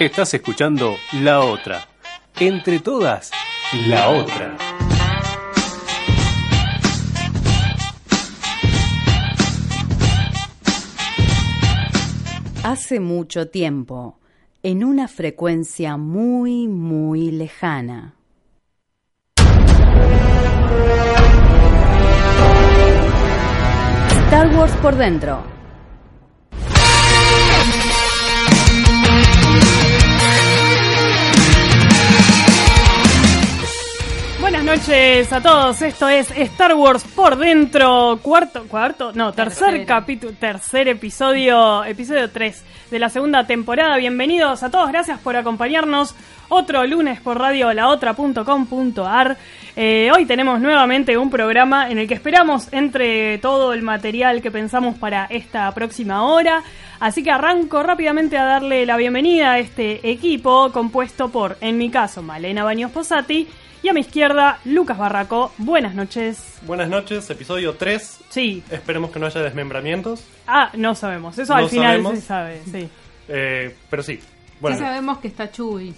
Estás escuchando La Otra. Entre todas, La Otra. Hace mucho tiempo, en una frecuencia muy, muy lejana. Star Wars por dentro. Noches a todos, esto es Star Wars por dentro, cuarto, cuarto, no, tercer capítulo, tercer episodio, episodio 3 de la segunda temporada. Bienvenidos a todos, gracias por acompañarnos otro lunes por radio laotra.com.ar. Eh, hoy tenemos nuevamente un programa en el que esperamos entre todo el material que pensamos para esta próxima hora. Así que arranco rápidamente a darle la bienvenida a este equipo compuesto por, en mi caso, Malena Baños Posati y a mi izquierda, Lucas Barraco. Buenas noches. Buenas noches, episodio 3. Sí. Esperemos que no haya desmembramientos. Ah, no sabemos. Eso No al final sabemos. se sabe, sí. Eh, pero sí. Bueno, Ya sabemos que está Chuy.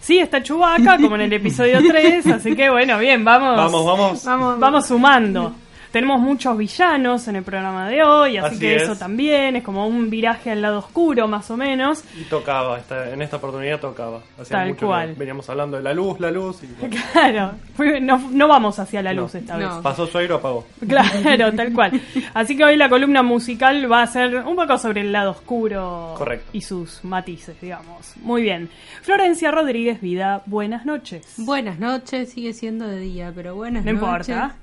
Sí, está Chewbacca, como en el episodio 3, así que bueno, bien, vamos. vamos, vamos. Vamos, Vamos sumando. Tenemos muchos villanos en el programa de hoy, así, Así que es. eso también es como un viraje al lado oscuro, más o menos. Y tocaba, esta- en esta oportunidad tocaba. Hacía Tal mucho que cual. veníamos hablando de la luz, la luz. Y bueno, Claro, no, no vamos hacia la No. luz esta vez. No. pasó Sueiro, apagó. Claro, tal cual. Así que hoy la columna musical va a ser un poco sobre el lado oscuro Correcto. y sus matices, digamos. Muy bien. Florencia Rodríguez Vida, buenas noches. Buenas noches, sigue siendo de día, pero buenas no noches. importa.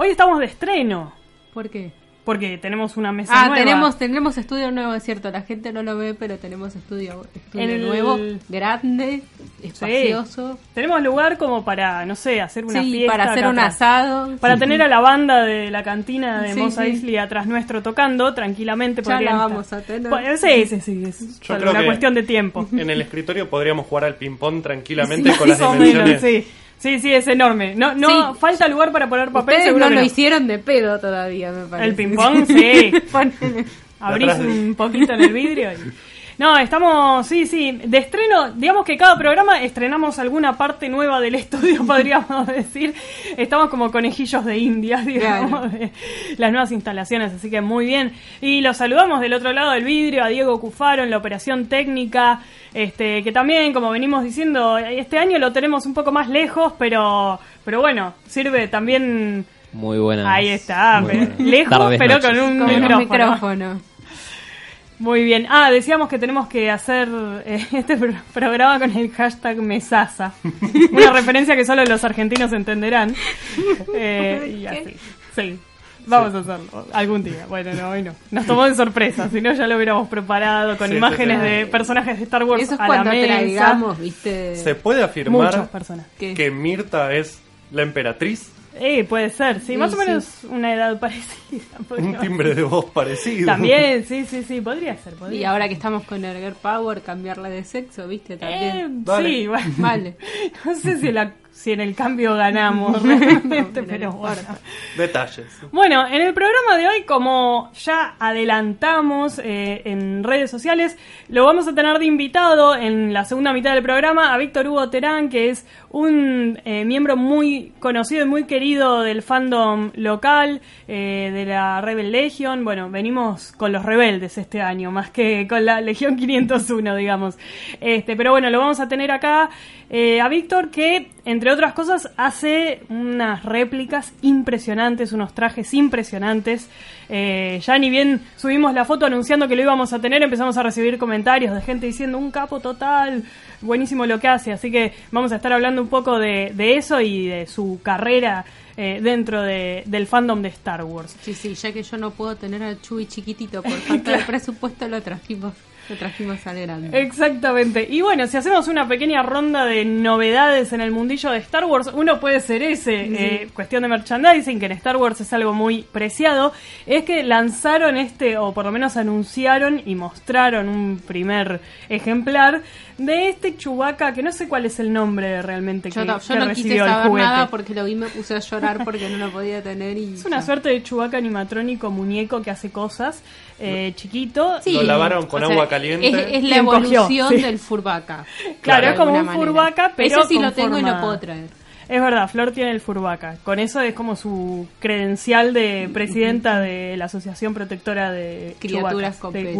Hoy estamos de estreno, ¿Por qué? porque tenemos una mesa Ah, nueva. tenemos, tenemos estudio nuevo, es cierto. La gente no lo ve, pero tenemos estudio, estudio En el- nuevo, grande, espacioso. Tenemos lugar como para, no sé, hacer una Sí, fiesta. para hacer un atrás. asado. Para Sí. tener a la banda de la cantina de Sí, Mos sí. Eisley atrás nuestro tocando, tranquilamente Ya la vamos a tener. Pues, sí, sí, sí, es Yo creo una que- cuestión de tiempo. En el escritorio podríamos jugar al ping-pong tranquilamente con las o menos, dimensiones. Sí. Sí, sí, es enorme. No, no Sí. falta lugar para poner papel, Ustedes seguro no que lo hicieron de pedo todavía, me parece. El ping-pong, sí. Ponele. Abrís un poquito en el vidrio. y- No, estamos, sí, sí, de estreno, digamos que cada programa estrenamos alguna parte nueva del estudio, podríamos decir. Estamos como conejillos de India, digamos, Claro. de las nuevas instalaciones, así que muy bien. Y los saludamos del otro lado del vidrio a Diego Cufaro en la operación técnica, este, que también, como venimos diciendo, este año lo tenemos un poco más lejos, pero, pero bueno, sirve también... Muy buenas. Ahí está, pero- lejos, tardes, pero noches. con un Con micrófono. un micrófono. Muy bien. Ah, decíamos que tenemos que hacer eh, este pro- programa con el hashtag Mesasa. Una referencia que solo los argentinos entenderán. Eh, y así. Sí. Vamos a hacerlo algún día. Bueno, no, hoy no. Nos tomó de sorpresa, si no ya lo hubiéramos preparado con Sí, imágenes de personajes de Star Wars Eso es a la cuando mesa. traigamos, viste. ¿Se puede Muchas afirmar que Mirta es la emperatriz? Eh, puede ser, sí, Sí, más o menos una edad parecida. Un timbre de voz parecido. También, sí, sí, sí, podría ser. Podría Y ahora que estamos con el Girl Power, cambiarla de sexo, viste, Eh, también. Dale. sí, bueno. Vale. No sé si, la- si en el cambio ganamos realmente, No, pero no bueno. Detalles. Bueno, en el programa de hoy, como ya adelantamos eh, en redes sociales, lo vamos a tener de invitado en la segunda mitad del programa a Víctor Hugo Terán, que es un eh, miembro muy conocido y muy querido del fandom local, eh, de la Rebel Legion. Bueno, venimos con los rebeldes este año, más que con la Legión 501, digamos. Este, pero bueno, lo vamos a tener acá eh, a Víctor, que entre otras cosas hace unas réplicas impresionantes, unos trajes impresionantes. Eh, ya ni bien subimos la foto anunciando que lo íbamos a tener, empezamos a recibir comentarios de gente diciendo un capo total, buenísimo lo que hace. Así que vamos a estar hablando un poco de, de eso y de su carrera eh, dentro de- del fandom de Star Wars. Sí, sí, ya que yo no puedo tener al Chuy chiquitito por falta de presupuesto, lo trajimos, lo trajimos al grande. Exactamente. Y bueno, si hacemos una pequeña ronda de novedades en el mundillo de Star Wars, uno puede ser ese, eh, cuestión de merchandising, que en Star Wars es algo muy preciado, es que lanzaron este, o por lo menos anunciaron y mostraron un primer ejemplar de este Chewbacca, que no sé cuál es el nombre realmente Yo, que, no- yo que no quise recibió el saber juguete. nada porque lo vi y me puse a llorar porque no lo podía tener y Es una ya. suerte de Chewbacca animatrónico muñeco que hace cosas, eh, chiquito. Sí, Lo lavaron con sea, agua caliente. Es, es la encogió, evolución sí. del furbaca. Claro, es como un manera. furbaca, pero Ese sí lo tengo y lo puedo traer. Es verdad, Flor tiene el Furbaca. Con eso es como su credencial de presidenta de la Asociación Protectora de Criaturas con de.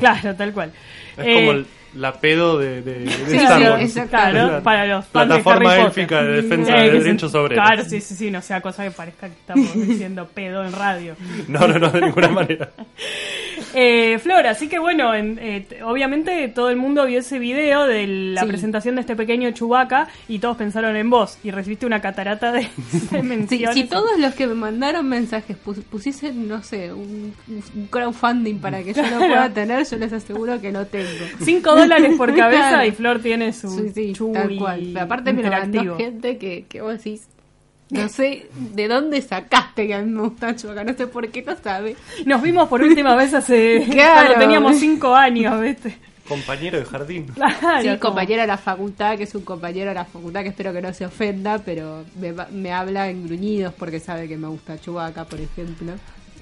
Claro, tal cual. Es Eh, como el- la pedo de, de, de Sí, Star Wars. Claro, La para los fans plataforma de Harry élfica de defensa Eh, de derechos obreros. Claro, sí, sí, sí, no sea cosa que parezca que estamos diciendo pedo en radio. No, no, no, de ninguna manera. Eh, Flor, así que bueno, en- eh, obviamente todo el mundo vio ese video de la Sí. presentación de este pequeño Chubaca y todos pensaron en vos y recibiste una catarata de, de Si, menciones. si todos los que me mandaron mensajes pus- pusiesen, no sé, un, un crowdfunding para que yo lo pueda tener, yo les aseguro que lo tengo. 5 dólares por cabeza y Flor tiene su Sí, sí, tal cual. Aparte me lo mandó gente que, que vos decís, no sé de dónde sacaste que a mí me gusta Chewbacca, no sé por qué lo sabe. Nos vimos por última vez hace Claro. cuando teníamos 5 años, ¿viste? Compañero de jardín. Claro, Sí, como- compañero de la facultad, que es un compañero de la facultad que espero que no se ofenda, pero me, va- me habla en gruñidos porque sabe que me gusta Chewbacca, por ejemplo.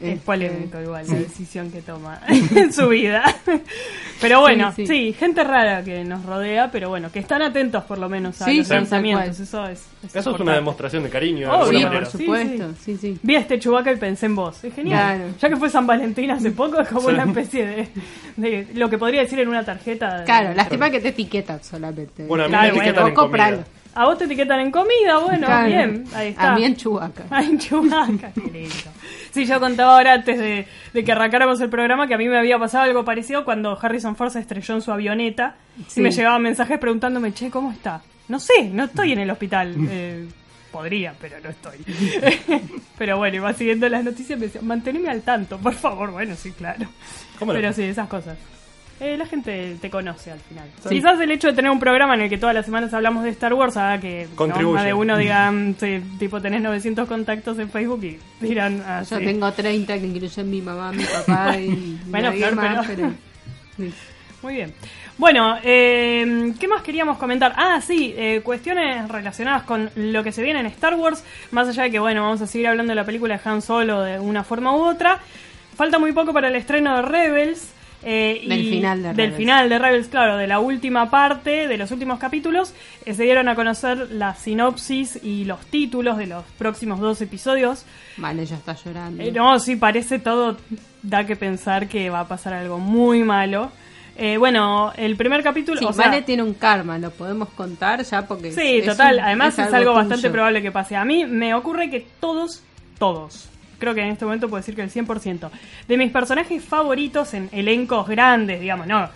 Es Este, polémico igual la decisión que toma en su vida. Pero bueno, sí, Sí, sí. gente rara que nos rodea, pero bueno, que están atentos por lo menos a Sí, los cual. Eso es, Eso es una demostración de cariño, de Obvio, alguna Sí, manera. por Sí, supuesto, sí, sí. Vi a este Chubaca y pensé en vos. Es genial. Claro. Ya que fue San Valentín hace poco, es como Sí. una especie de, de lo que podría decir en una tarjeta. de- Claro, lástima que te etiquetan solamente. Bueno, a mí Claro, me etiquetan bueno, en comida. A vos te etiquetan en comida, bueno, Claro. bien, ahí está. A mí en Chewbacca, qué lindo. Sí, yo contaba ahora antes de, de que arrancáramos el programa que a mí me había pasado algo parecido cuando Harrison Ford se estrelló en su avioneta Sí. y me llegaban mensajes preguntándome, che, ¿cómo está? No sé, no estoy en el hospital. Eh, podría, pero no estoy. pero bueno, iba siguiendo las noticias y me decía, manteneme al tanto, por favor. Bueno, sí, claro. ¿Cómo? Pero sí, esas cosas. Eh, la gente te conoce al final. Sí. Quizás el hecho de tener un programa en el que todas las semanas hablamos de Star Wars haga que ¿no? Contribuye. más de uno diga, mm, sí, tipo, tenés 900 contactos en Facebook y dirán, ah, Yo sí. tengo 30 que incluyen mi mamá, mi papá y Bueno, nadie Flor, más, pero- pero... sí. Muy bien. Bueno, eh, ¿qué más queríamos comentar? Ah, sí, eh, cuestiones relacionadas con lo que se viene en Star Wars, más allá de que, bueno, vamos a seguir hablando de la película de Han Solo de una forma u otra. Falta muy poco para el estreno de Rebels. Eh, Del y- final de Del Rebels. final de Rebels, claro, de la última parte, de los últimos capítulos. eh, se dieron a conocer la sinopsis y los títulos de los próximos dos episodios. Vale, ya está llorando. Eh, no, sí, parece todo, da que pensar que va a pasar algo muy malo. Eh, bueno, el primer capítulo... Sí, o sea, Vale tiene un karma, lo podemos contar ya porque... Sí, es total. un- Además es algo, bastante tuyo. probable que pase. A mí me ocurre que todos, todos, creo que en este momento puedo decir que el 100%, de mis personajes favoritos en elencos grandes, digamos, no,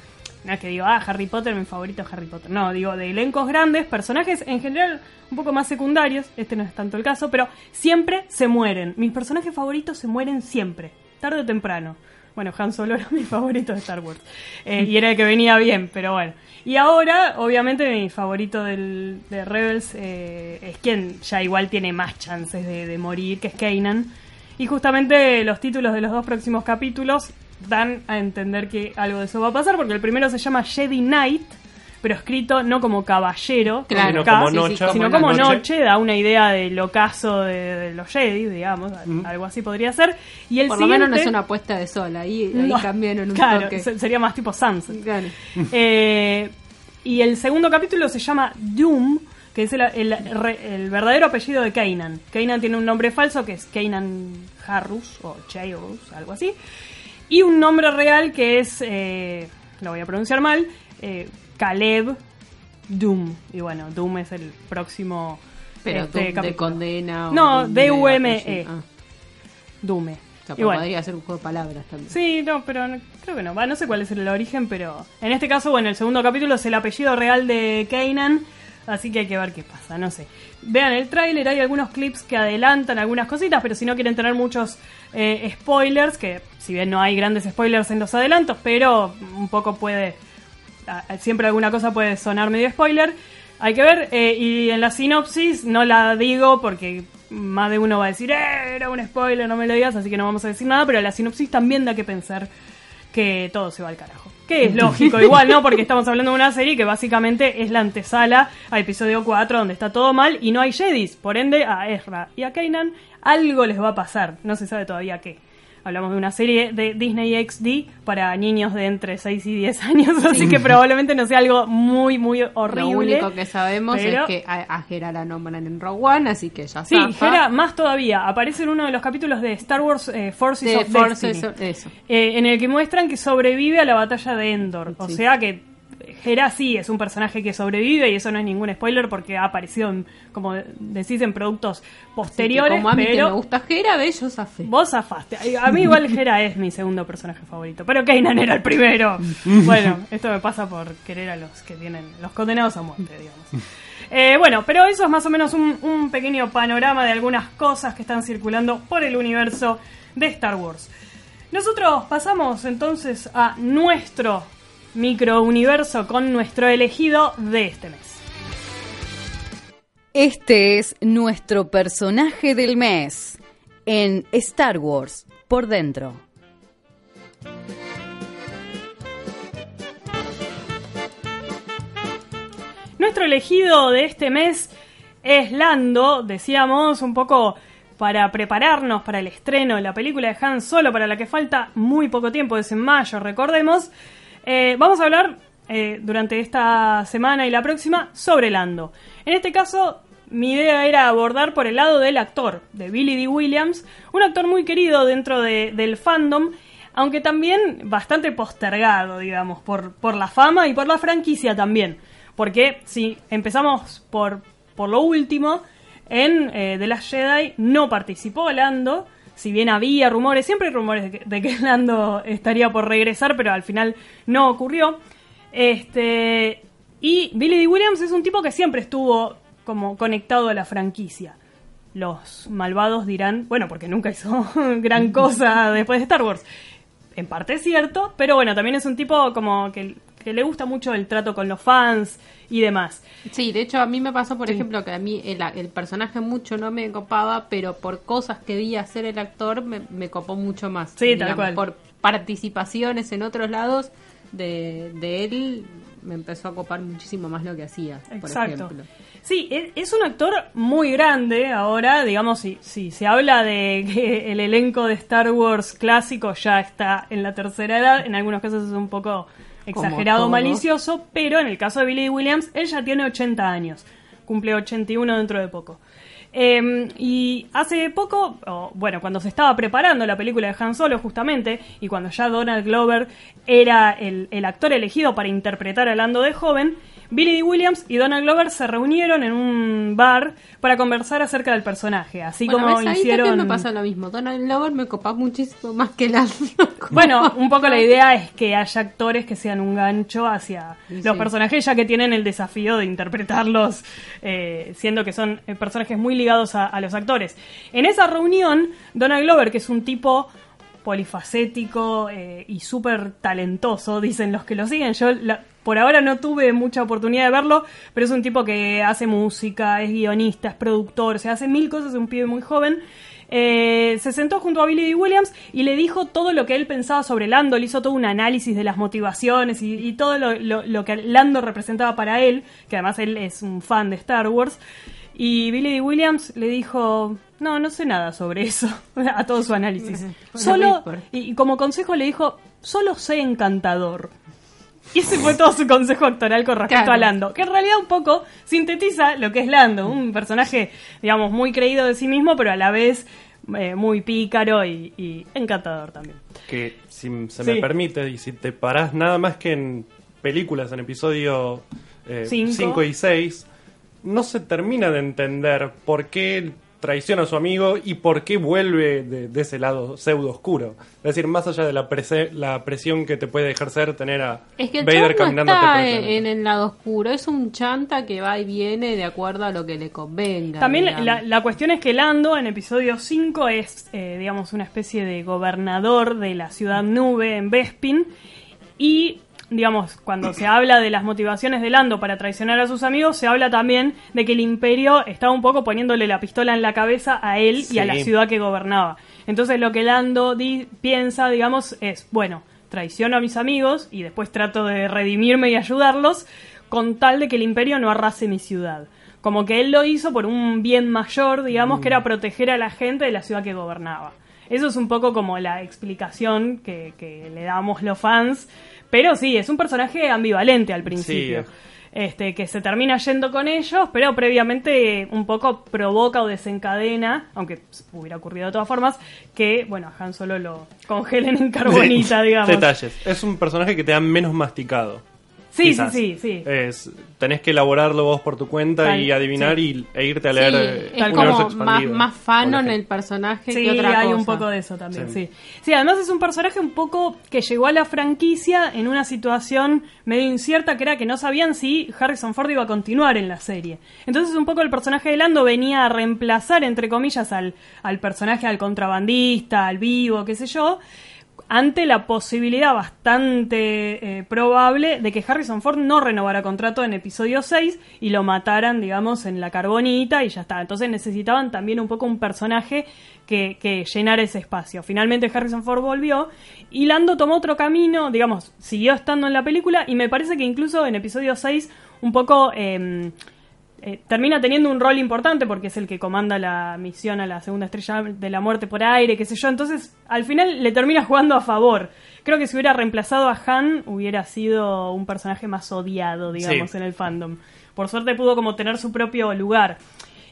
no es que digo, ah, Harry Potter, mi favorito es Harry Potter. No, digo, de elencos grandes, personajes en general un poco más secundarios, este no es tanto el caso, pero siempre se mueren. Mis personajes favoritos se mueren siempre, tarde o temprano. Bueno, Han Solo era mi favorito de Star Wars. Eh, y era el que venía bien, pero bueno. Y ahora, obviamente, mi favorito de Rebels eh, es quien ya igual tiene más chances de, de morir, que es Kanan. Y justamente los títulos de los dos próximos capítulos dan a entender que algo de eso va a pasar, porque el primero se llama Jedi Knight, pero escrito no como caballero, Claro, Sino K, como sí, sí, noche. sino como como noche. noche, da una idea del ocaso de, de los Jedi, digamos, algo así podría ser. Y el Por lo menos no es una puesta de sol, ahí, ahí No, cambiaron un claro, toque. sería más tipo Sunset. Claro. Eh, y el segundo capítulo se llama Doom, que es el, el verdadero apellido de Kanan. Kanan tiene un nombre falso que es Kanan Harrus o Chairus, algo así. Y un nombre real que es, eh, lo voy a pronunciar mal, eh, Caleb Doom. Y bueno, Doom es el próximo Pero este, de condena o No, D-U-M-E. apellido. Ah, Dume. o sea, podría ser un juego de palabras también. Sí, no, pero no- creo que no. Va, no sé cuál es el origen, pero en este caso, bueno, el segundo capítulo es el apellido real de Kanan. Así que hay que ver qué pasa, no sé. Vean el tráiler, hay algunos clips que adelantan algunas cositas, pero si no quieren tener muchos eh, spoilers, que si bien no hay grandes spoilers en los adelantos, pero un poco puede, siempre alguna cosa puede sonar medio spoiler, hay que ver, eh, y en la sinopsis no la digo porque más de uno va a decir, "Eh, era un spoiler, no me lo digas, así que no vamos a decir nada, pero la sinopsis también da que pensar que todo se va al carajo. Que es lógico, igual, ¿no? Porque estamos hablando de una serie que básicamente es la antesala a episodio 4, donde está todo mal y no hay Jedis. Por ende, a Ezra y a Kanan algo les va a pasar. No se sabe todavía qué. Hablamos de una serie de Disney XD para niños de entre 6 y 10 años, así que probablemente no sea algo muy, muy horrible. Lo único que sabemos pero- es que a, a Hera la nombran en Rogue One, así que ya Sí, zafa. Hera, más todavía. Aparece en uno de los capítulos de Star Wars eh, Forces De of Force, Destiny. eso. Eh, en el que muestran que sobrevive a la batalla de Endor. O sea que Hera sí es un personaje que sobrevive y eso no es ningún spoiler porque ha aparecido, en, como decís, en productos Así que posteriores. como a mí que pero me gusta Hera, ve, yo zafé. vos zafaste. A mí igual Hera es mi segundo personaje favorito, pero Kanan era el primero. Bueno, esto me pasa por querer a los que tienen, los condenados a muerte, digamos. Eh, bueno, pero eso es más o menos un, un pequeño panorama de algunas cosas que están circulando por el universo de Star Wars. Nosotros pasamos entonces a nuestro microuniverso con nuestro elegido de este mes. Este es nuestro personaje del mes en Star Wars por dentro. Nuestro elegido de este mes es Lando, decíamos, un poco para prepararnos para el estreno de la película de Han Solo, para la que falta muy poco tiempo, es en mayo, recordemos. Eh, vamos a hablar eh, durante esta semana y la próxima sobre Lando. En este caso, mi idea era abordar por el lado del actor, de Billy D. Williams, un actor muy querido dentro de- del fandom, aunque también bastante postergado, digamos, por, la fama y por la franquicia también. Porque si empezamos por, por lo último, en eh, The Last Jedi no participó Lando, si bien había rumores, siempre hay rumores de que, de que Lando estaría por regresar, pero al final no ocurrió. Este, y Billy D. Williams es un tipo que siempre estuvo como conectado a la franquicia. Los malvados dirán, bueno, porque nunca hizo gran cosa después de Star Wars. En parte es cierto, pero bueno, también es un tipo como que, que le gusta mucho el trato con los fans y demás. Sí, de hecho a mí me pasó, por Sí. ejemplo, que a mí el, el personaje mucho no me copaba, pero por cosas que vi hacer el actor me, me copó mucho más. Sí, tal cual. Por participaciones en otros lados de, de él me empezó a copar muchísimo más lo que hacía, por Exacto. ejemplo. Sí, e- es un actor muy grande ahora, digamos, si, si se habla de que el elenco de Star Wars clásico ya está en la tercera edad, en algunos casos es un poco exagerado, malicioso, pero en el caso de Billy Williams, él ya tiene 80 años, cumple 81 dentro de poco. Eh, y hace poco, bueno, cuando se estaba preparando la película de Han Solo justamente, y cuando ya Donald Glover era el, el actor elegido para interpretar a Lando de joven, Billy D. Williams y Donald Glover se reunieron en un bar para conversar acerca del personaje, así Bueno, como ¿ves? Ahí hicieron... también me pasa lo mismo. Donald Glover me copa muchísimo más que la... Bueno, un poco la idea es que haya actores que sean un gancho hacia Sí, los personajes, ya que tienen el desafío de interpretarlos, eh, siendo que son eh, personajes muy ligados a, a los actores. En esa reunión, Donald Glover, que es un tipo polifacético eh, y súper talentoso, dicen los que lo siguen. Yo la- por ahora no tuve mucha oportunidad de verlo, pero es un tipo que hace música, es guionista, es productor, se hace mil cosas, es un pibe muy joven. Eh, se sentó junto a Billy D. Williams y le dijo todo lo que él pensaba sobre Lando, le hizo todo un análisis de las motivaciones y, y todo lo, lo- lo que Lando representaba para él, que además él es un fan de Star Wars. Y Billy D. Williams le dijo, no, no sé nada sobre eso, a todo su análisis. Solo, y, y como consejo le dijo, solo sé encantador. Y ese fue todo su consejo actoral con respecto Claro. a Lando, que en realidad un poco sintetiza lo que es Lando, un personaje, digamos, muy creído de sí mismo, pero a la vez eh, muy pícaro y, y encantador también. Que si se Sí. me permite, y si te parás nada más que en películas, en episodio Cinco. 5 y 6, no se termina de entender por qué traiciona a su amigo y por qué vuelve de, de ese lado pseudo oscuro. Es decir, más allá de la, prese- la presión que te puede ejercer tener a Es que Vader chabón no está el en, en el lado oscuro, es un chanta que va y viene de acuerdo a lo que le convenga. También la cuestión es que Lando en episodio 5 es, eh, digamos, una especie de gobernador de la ciudad nube en Bespin. Y, digamos, cuando se habla de las motivaciones de Lando para traicionar a sus amigos, se habla también de que el imperio estaba un poco poniéndole la pistola en la cabeza a él y a la ciudad que gobernaba. Entonces lo que Lando di- piensa, digamos, es, bueno, traiciono a mis amigos y después trato de redimirme y ayudarlos con tal de que el imperio no arrase mi ciudad. Como que él lo hizo por un bien mayor, digamos, que era proteger a la gente de la ciudad que gobernaba. Eso es un poco como la explicación que, que le damos los fans. Pero sí, es un personaje ambivalente al principio. Sí. Este, que se termina yendo con ellos, pero previamente un poco provoca o desencadena, aunque hubiera ocurrido de todas formas, que, bueno, a Han Solo lo congelen en carbonita, digamos. Detalles. Es un personaje que te da menos masticado. Sí, quizás. sí, sí, sí. Es, tenés que elaborarlo vos por tu cuenta Tal- y adivinar sí. y, e irte a Sí, leer eh, es como más, más por fan en ejemplo. el personaje Sí, que otra hay cosa. un poco de eso también, sí. Sí. sí. además es un personaje un poco que llegó a la franquicia en una situación medio incierta que era que no sabían si Harrison Ford iba a continuar en la serie. Entonces un poco el personaje de Lando venía a reemplazar, entre comillas, al, al personaje, al contrabandista, al vivo, qué sé yo, ante la posibilidad bastante eh, probable de que Harrison Ford no renovara contrato en episodio 6 y lo mataran, digamos, en la carbonita y ya está. Entonces necesitaban también un poco un personaje que, que llenara ese espacio. Finalmente Harrison Ford volvió y Lando tomó otro camino, digamos, siguió estando en la película y me parece que incluso en episodio 6 un poco... em, eh, termina teniendo un rol importante porque es el que comanda la misión a la segunda estrella de la muerte por aire, qué sé yo. Entonces, al final le termina jugando a favor. Creo que si hubiera reemplazado a Han, hubiera sido un personaje más odiado, digamos, Sí. en el fandom. Por suerte pudo como tener su propio lugar.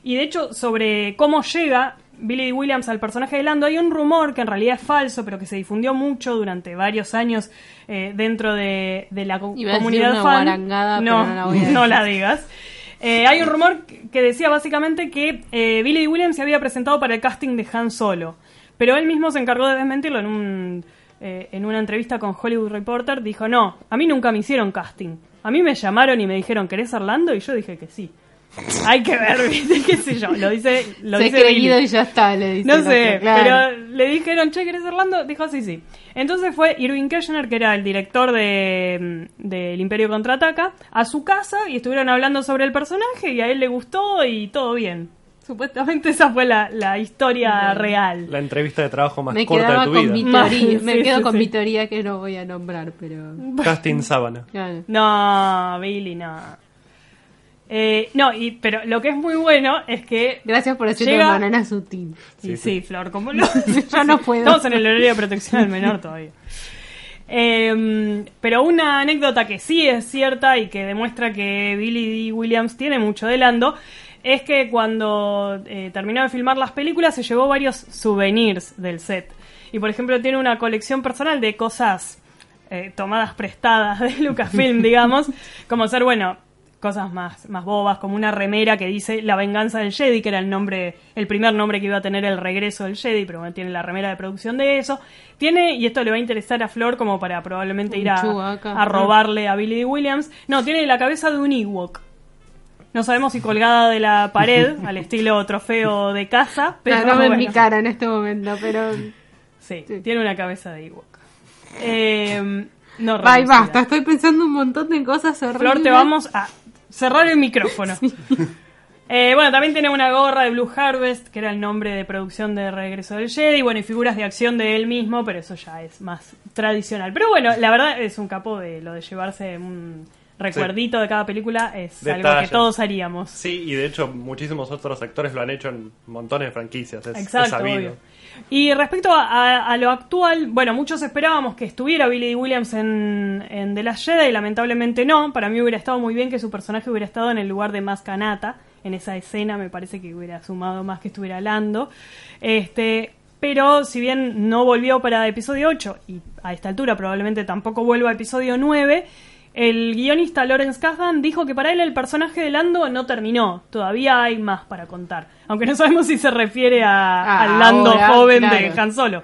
Y de hecho, sobre cómo llega Billy. Williams al personaje de Lando, hay un rumor que en realidad es falso, pero que se difundió mucho durante varios años eh, dentro de, de la co- Iba a decir comunidad una fan. pero no, no la voy a decir. no la digas. Eh, hay un rumor que decía básicamente que eh, Billy. Williams se había presentado para el casting de Han Solo, pero él mismo se encargó de desmentirlo en, un, eh, en una entrevista con Hollywood Reporter. Dijo, no, a mí nunca me hicieron casting. A mí me llamaron y me dijeron, ¿querés ser Lando? Y yo dije que sí. Hay que ver, ¿viste? qué sé yo. Lo dice, lo Se dice creído Billy. y ya está, le dice. No sé, otro, claro. pero le dijeron, che, ¿querés Orlando? Dijo, sí, sí. Entonces fue Irving Kirchner, que era el director de, mm, del Imperio Contraataca, a su casa y estuvieron hablando sobre el personaje y a él le gustó y todo bien. Supuestamente esa fue la, la historia real. La entrevista de trabajo más Me corta de tu vida. Teoría. Me sí, quedo sí, con sí. mi teoría que no voy a nombrar, pero. Casting sábana. Claro. No, Billy, no. Eh, no, y, pero lo que es muy bueno es que... Gracias por decirlo Llega- manera sutil. Sí, Sí, sí, Flor, como lo... Yo no puedo. Estamos en el horario de protección del menor todavía. Eh, pero una anécdota que sí es cierta y que demuestra que Billy D. Williams tiene mucho de Lando es que cuando eh, terminó de filmar las películas se llevó varios souvenirs del set. Y por ejemplo tiene una colección personal de cosas eh, tomadas prestadas de Lucasfilm, digamos, como ser, bueno, cosas más, más bobas, como una remera que dice La venganza del Jedi, que era el nombre, el primer nombre que iba a tener el regreso del Jedi, pero bueno, tiene la remera de producción de eso. Tiene, y esto le va a interesar a Flor como para probablemente Un ir a, robarle a Billy. Williams. No, tiene la cabeza de un Ewok. No sabemos si colgada de la pared, al estilo trofeo de casa, pero no, no ven bueno. mi cara en este momento, pero. Sí, Sí. tiene una cabeza de Ewok. Eh, no Ay, basta, estoy pensando un montón de cosas horribles. Flor, te vamos a cerrar el micrófono. Eh, bueno, también tiene una gorra de Blue Harvest, que era el nombre de producción de Regreso del Jedi, bueno, y figuras de acción de él mismo, pero eso ya es más tradicional. Pero bueno, la verdad es un capo de lo de llevarse un recuerdito de cada película, es algo que todos haríamos. Sí, y de hecho muchísimos otros actores lo han hecho en montones de franquicias. Es, es Exacto, sabido. obvio. Y respecto a, lo actual, bueno, muchos esperábamos que estuviera Billy. Williams en, en The Last Jedi, y lamentablemente no. Para mí hubiera estado muy bien que su personaje hubiera estado en el lugar de Maz Kanata. En esa escena me parece que hubiera sumado más que estuviera Lando. Este, pero si bien no volvió para episodio 8 y a esta altura probablemente tampoco vuelva a episodio 9, El guionista Lawrence Kasdan dijo que para él el personaje de Lando no terminó, todavía hay más para contar. Aunque no sabemos si se refiere a, Ah, al Lando ahora, joven de. Han Solo.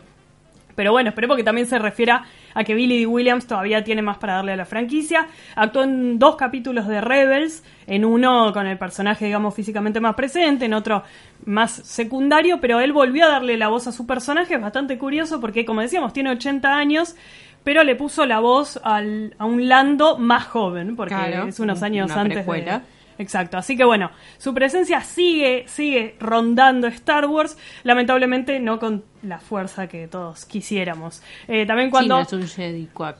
Pero bueno, esperemos que también se refiera a que Billy D. Williams todavía tiene más para darle a la franquicia. Actuó en dos capítulos de Rebels, en uno con el personaje, digamos, físicamente más presente, en otro más secundario, pero él volvió a darle la voz a su personaje. Es bastante curioso porque, como decíamos, tiene 80 años, pero le puso la voz al- a un Lando más joven, porque Claro, es unos años una antes de, precuela. Exacto, así que bueno, su presencia sigue, sigue rondando Star Wars, lamentablemente no con la fuerza que todos quisiéramos. Eh, también cuando... Sí, no es un Jedi Quack.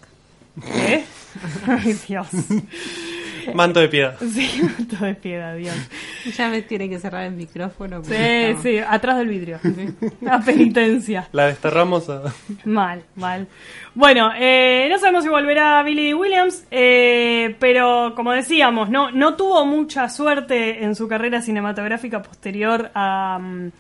¿Qué? Ay, Dios. Manto de piedad. Sí, todo de piedad, Dios. Ya me tiene que cerrar el micrófono. Sí, estamos- sí, atrás del vidrio. La penitencia. La desterramos a... Mal, mal. Bueno, eh, no sabemos si volverá Billy D. Williams, eh, pero como decíamos, no, no tuvo mucha suerte en su carrera cinematográfica posterior a, mm,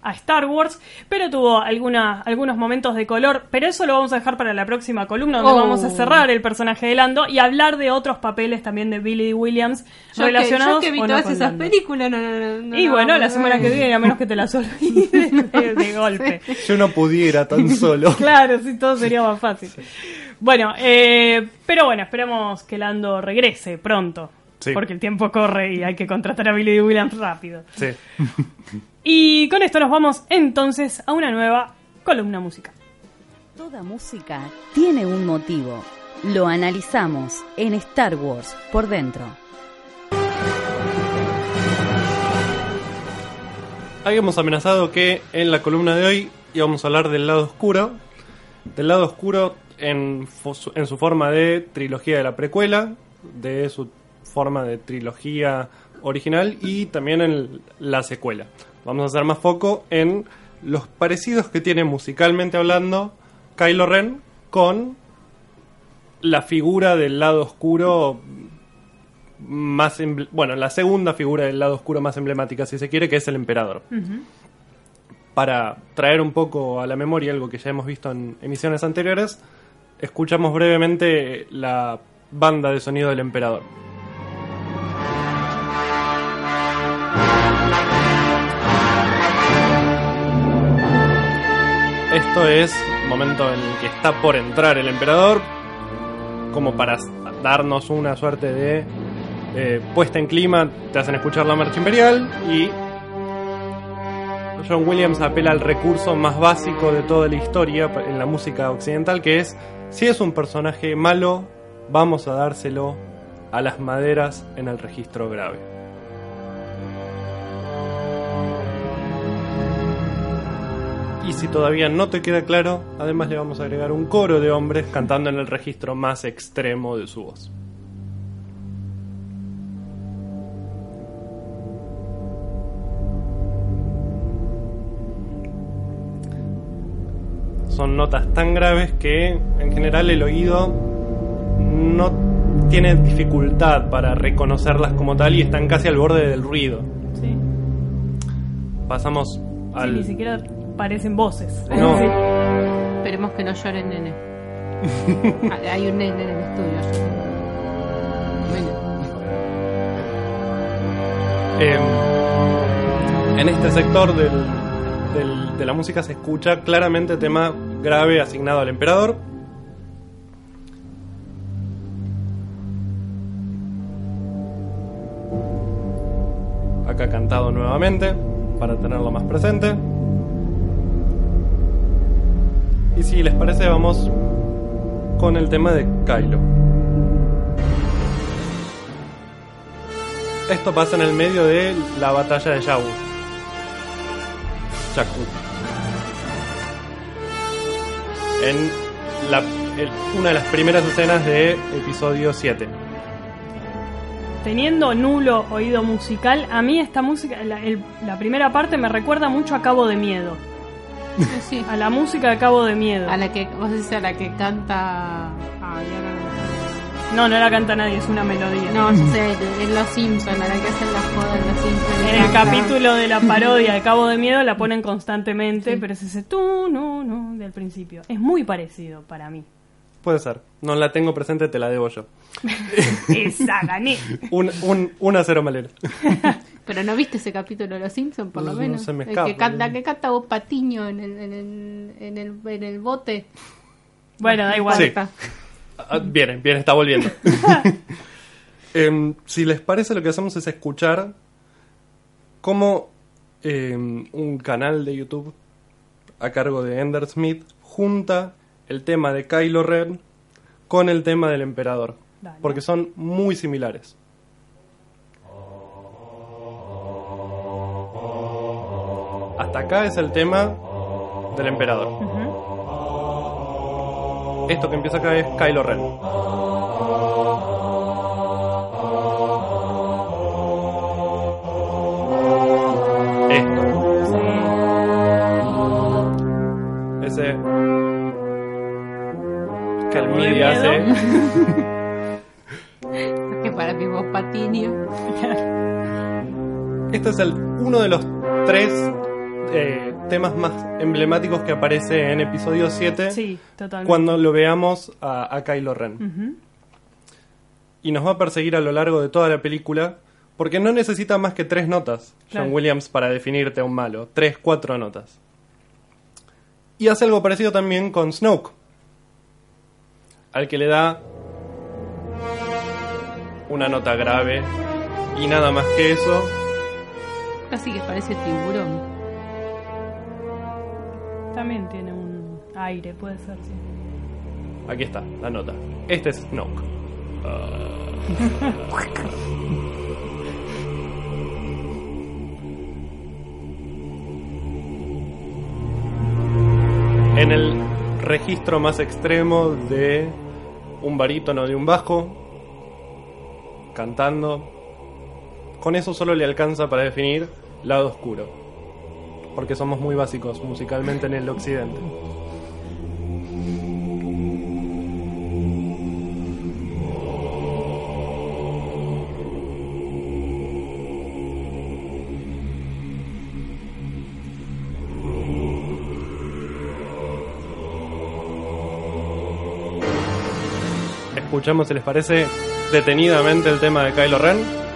a Star Wars, pero tuvo alguna, algunos momentos de color, pero eso lo vamos a dejar para la próxima columna, donde Oh. vamos a cerrar el personaje de Lando y hablar de otros papeles también de Billy. Williams Yo relacionados que, yo que vi o no todas con esas películas, no, no, no, no, Y no, bueno, no, la semana no. que viene, a menos que te las olvides de, de golpe. Yo no pudiera tan solo. Claro, sí, todo sería más fácil. Bueno, eh, pero bueno, esperamos que Lando regrese pronto. Sí. Porque el tiempo corre y hay que contratar a Billy. Williams rápido. Sí. Y con esto nos vamos entonces a una nueva columna musical. Toda música tiene un motivo. Lo analizamos en Star Wars por dentro. Habíamos amenazado que en la columna de hoy íbamos a hablar del lado oscuro. Del lado oscuro en, en su forma de trilogía de la precuela, de su forma de trilogía original y también en la secuela. Vamos a hacer más foco en los parecidos que tiene musicalmente hablando Kylo Ren con la figura del lado oscuro más bueno, la segunda figura del lado oscuro más emblemática, si se quiere, que es el emperador. Para traer un poco a la memoria algo que ya hemos visto en emisiones anteriores, escuchamos brevemente la banda de sonido del emperador. Esto es momento en el que está por entrar el emperador, como para darnos una suerte de eh, puesta en clima, te hacen escuchar la marcha imperial y John Williams apela al recurso más básico de toda la historia en la música occidental, que es, si es un personaje malo, vamos a dárselo a las maderas en el registro grave. Y si todavía no te queda claro, además le vamos a agregar un coro de hombres cantando en el registro más extremo de su voz. Son notas tan graves que en general el oído no tiene dificultad para reconocerlas como tal y están casi al borde del ruido. Sí. Pasamos Sí, al... ni siquiera parecen voces. Es No. Esperemos que no llore el nene. Ah, Hay un nene en el estudio. Bueno, Eh, en este sector del- del- de la música se escucha claramente tema grave asignado al emperador. Acá cantado nuevamente para tenerlo más presente. Y si les parece vamos con el tema de Kylo. Esto pasa en el medio de la batalla de Yabu. Jakku. En la- una de las primeras escenas de episodio 7. teniendo nulo oído musical, a mí esta música, la primera parte me recuerda mucho a Cabo de Miedo. Sí. A la música de Cabo de Miedo. A la que, vos decís a la que canta. Ay, ahora No, no la canta nadie, es una melodía. no. No, yo sé, en Los Simpsons, a la que hacen la joda en Los Simpsons. En el capítulo de la parodia de Cabo de Miedo la ponen constantemente, pero es ese tú, no, no, del principio. Es muy parecido para mí. Puede ser. No la tengo presente, te la debo yo. Esa, gané. Un, un, un a cero Malena. Pero no viste ese capítulo de Los Simpsons, por lo No, menos. se me el escapa. que canta, que canta vos Patiño en el, en el, en el, en el bote. Bueno, da igual. Sí. Está. Ah, Viene, bien, está volviendo. Em, si les parece, lo que hacemos es escuchar cómo em, un canal de YouTube a cargo de Ender Smith junta el tema de Kylo Ren con el tema del emperador. Dale. Porque son muy similares. Hasta acá es el tema del emperador. Esto que empieza acá es Kylo Ren. Esto. Sí. Ese. Que el MIDI hace. Que para mí vos Patiño. Este es el, uno de los tres eh, temas más emblemáticos que aparece en episodio 7 Sí, totalmente. cuando lo veamos a, a Kylo Ren. Y nos va a perseguir a lo largo de toda la película porque no necesita más que tres notas Claro. John Williams para definirte a un malo. Tres, cuatro notas. Y hace algo parecido también con Snoke. Al que le da una nota grave y nada más que eso. Casi que parece tiburón. También tiene un aire, puede ser, sí. Aquí está, la nota. Este es Snoke. En el registro más extremo de un barítono de un bajo, cantando, con eso solo le alcanza para definir lado oscuro, porque somos muy básicos musicalmente en el occidente. Escuchamos si les parece detenidamente el tema de Kylo Ren.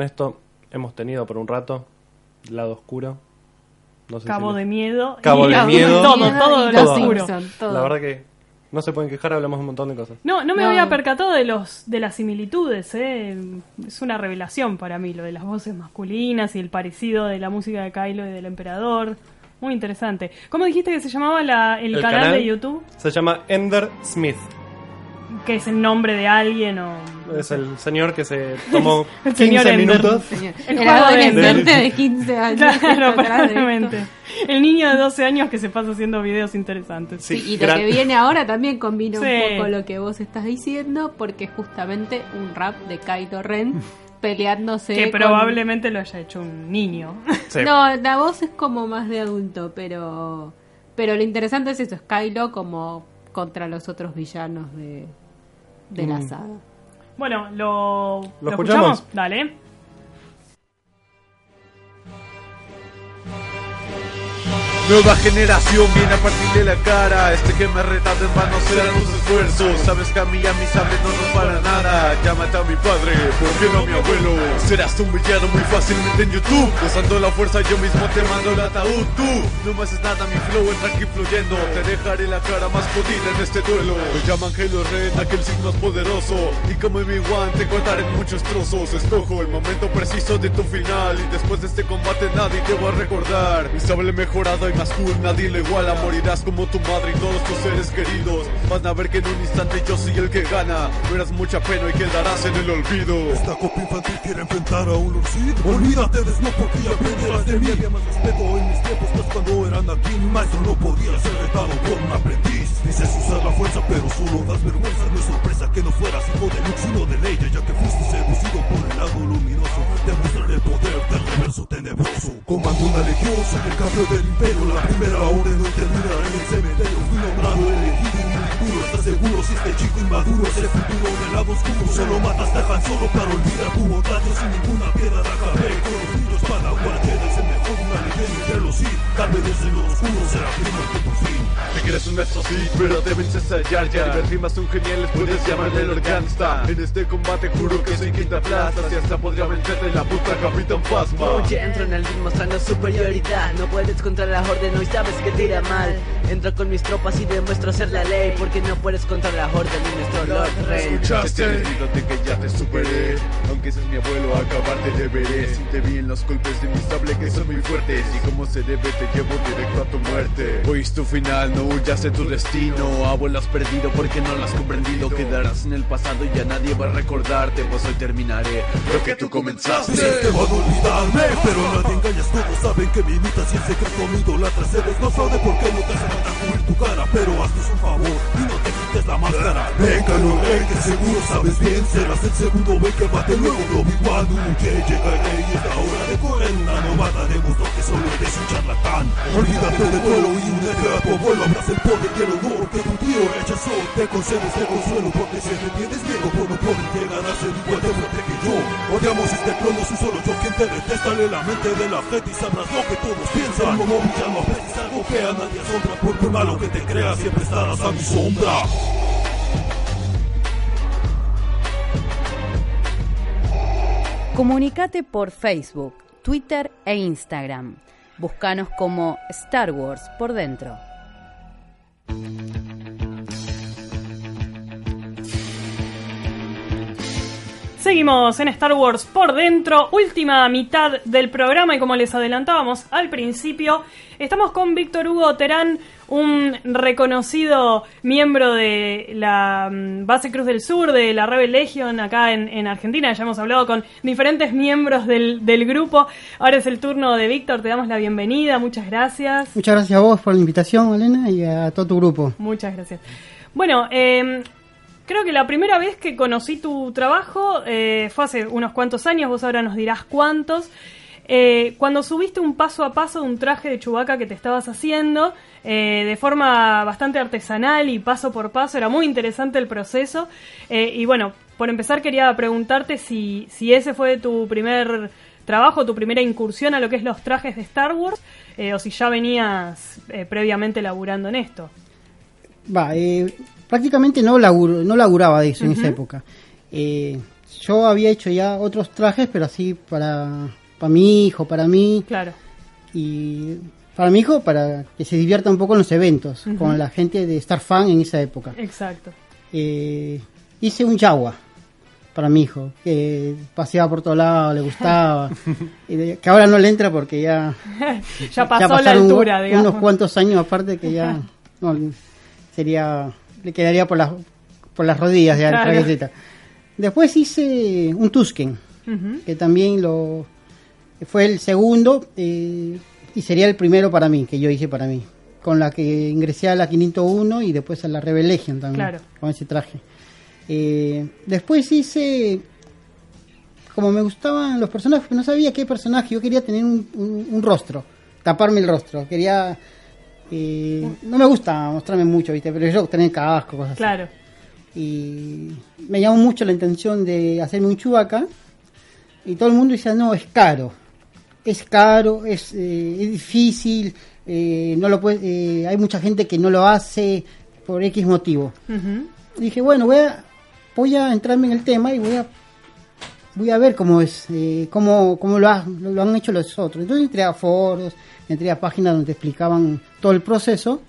Con esto hemos tenido por un rato lado oscuro. No sé Cabo si de les- miedo. Cabo y de la- miedo. Todo, todo de y lo los oscuro. Simpson, todo. La verdad que no se pueden quejar, hablamos un montón de cosas. No, no me No. había percatado de los de las similitudes, ¿eh? Es una revelación para mí lo de las voces masculinas y el parecido de la música de Kylo y del emperador. Muy interesante. ¿Cómo dijiste que se llamaba la- el, El canal, canal de YouTube? Se llama Ender Smith. Que es el nombre de alguien o... Es el señor que se tomó El 15 señor Ender. minutos. Señor. El El, de adolescente Ender. de 15 años. Claro, de probablemente. El niño de 12 años que se pasa haciendo videos interesantes. Sí, Sí, y lo gran- que viene ahora también combina Sí. un poco lo que vos estás diciendo, porque es justamente un rap de Kylo Ren peleándose. Que con- probablemente lo haya hecho un niño. Sí. No, la voz es como más de adulto, pero pero lo interesante es eso, es Kylo como contra los otros villanos de, de la Mm. saga. Bueno, ¿lo, ¿lo escuchamos? escuchamos? Dale. Nueva generación viene a partirle la cara. Este que me reta en vano serán tus esfuerzos. Sabes que a mí y a mi sable no nos para nada. Llámate a mi padre, ¿por qué no a mi abuelo? Serás un villano muy fácilmente en YouTube. Usando la fuerza yo mismo te mando el ataúd. Tú no me haces nada, mi flow entra aquí fluyendo. Te dejaré la cara más jodida en este duelo. Me llaman Halo Red, aquel signo es poderoso. Y como en mi one te cortaré muchos trozos. Escojo el momento preciso de tu final. Y después de este combate nadie te va a recordar. Mi sable mejorado y más cool, nadie le iguala. Morirás como tu madre y todos tus seres queridos. Van a ver que en un instante yo soy el que gana. Verás mucha pena y quedarás en el olvido. Esta copa infantil quiere enfrentar a un Lord Sid. Olvídate de Snow porque ya aprenderás de mí. Había más respeto en mis tiempos, pues cuando eran aquí maestro no podía ser retado por un aprendiz. Dices usar la fuerza, pero solo das vergüenza. No es sorpresa que no fueras hijo de Lux, sino de Leia, ya que fuiste seducido por el lado luminoso. Demostrar el poder del reverso tenebroso. Comando una legión, soy el campeón del imperio. La primera orden no termina en el cementerio. Fui nombrado elegido puro. ¿Estás seguro si este chico inmaduro es el futuro del lado oscuro? Solo mataste a Han Solo para olvidar tu odio sin ninguna piedra de. Los Sith. Tal vez desde lo oscuro será primo que por fin. Te crees un maestro sí, pero te vences a Jar Jar. Y mis rimas son geniales, puedes llamarme el Gangsta En este combate juro que soy quinta plaza Si hasta podría vencerte la puta Capitán Phasma. Oye, entro en el ring mostrando superioridad. No puedes contra la orden, hoy sabes que te irá mal. Entro con mis tropas y demuestro ser la ley Porque no puedes contra la orden ni nuestro Lord Rey. Escuchaste. De que ya te superé. Aunque ese es mi abuelo, acabar te deberé. Si te vi en los golpes de mi sable que son muy fuertes. Y como se debe te llevo directo a tu muerte. Es tu final, no huyas de tu destino. Abuelo has perdido porque no lo has comprendido. Quedarás en el pasado y ya nadie va a recordarte Pues hoy terminaré lo que tú comenzaste. Te van a olvidarme, pero nadie engañas todos saben que me imitas y el secreto mi idolatra. Cedes No sabe por qué no te hace falta cubrir tu cara Pero haznos un favor y no te quites la máscara. Venga, no rey, que seguro sabes bien. Serás el segundo rey que bate luego de Obi-Wan Que llega el rey. Y es la hora de correr Una novata demostró que solo eres un charlatán. Olvídate de duelo y únete a tu abuelo Abraza el poder y el honor que tu tío rechazó Te concedo este consuelo porque si te tienes miedo Por no poder llegar a ser igual de fuerte que yo. Odiamos este trono, soy solo yo quien te detesta. Lee la mente de la gente y sabrás lo que todos piensan. Aprendes algo que a nadie asombra Por muy malo que te creas siempre estarás a mi sombra Comunicate por Facebook, Twitter e Instagram. Búscanos como Star Wars por dentro. Seguimos en Star Wars por dentro, última mitad del programa y como les adelantábamos al principio, estamos con Víctor Hugo Terán, un reconocido miembro de la mm, base Cruz del Sur, de la Rebel Legion acá en, en Argentina, ya hemos hablado con diferentes miembros del, del grupo, ahora es el turno de Víctor, te damos la bienvenida, muchas gracias. Muchas gracias a vos por la invitación, Elena, y a todo tu grupo. Muchas gracias. Bueno, eh, creo que la primera vez que conocí tu trabajo eh, fue hace unos cuantos años, vos ahora nos dirás cuántos. Eh, cuando subiste un paso a paso de un traje de chubaca que te estabas haciendo, eh, de forma bastante artesanal y paso por paso, era muy interesante el proceso. Y bueno, por empezar quería preguntarte si, si ese fue tu primer trabajo, tu primera incursión a lo que es los trajes de Star Wars, o si ya venías previamente laburando en esto. Va, prácticamente no, laburo, no laburaba de eso en esa época. Eh, yo había hecho ya otros trajes, pero así para, para mi hijo, para mí, Claro. y para mi hijo, para que se divierta un poco en los eventos, con la gente de Star Fan en esa época. Exacto. Eh, hice un Jawa para mi hijo, que paseaba por todos lados, le gustaba, que ahora no le entra porque ya, ya pasó la altura, digamos. unos cuantos años aparte que ya no, sería le quedaría por las por las rodillas ya Claro. la trayectoria. Después hice un Tusken, que también lo fue el segundo eh, y sería el primero para mí, que yo hice para mí, con la que ingresé a la 501 y después a la Rebel Legion también, Claro. con ese traje. Eh, después hice, como me gustaban los personajes, no sabía qué personaje, yo quería tener un, un- un rostro, taparme el rostro, quería... no me gusta mostrarme mucho, ¿viste? Pero yo tener casco, cosas así. Claro. y me llamó mucho la intención de hacerme un chubaca y todo el mundo decía no es caro. Es caro es, eh, es difícil eh, no lo puede, eh, hay mucha gente que no lo hace por x motivo dije bueno voy a voy a entrarme en el tema y voy a voy a ver cómo es eh, cómo, cómo lo, ha- lo han hecho los otros entonces entré a foros entré a páginas donde explicaban todo el proceso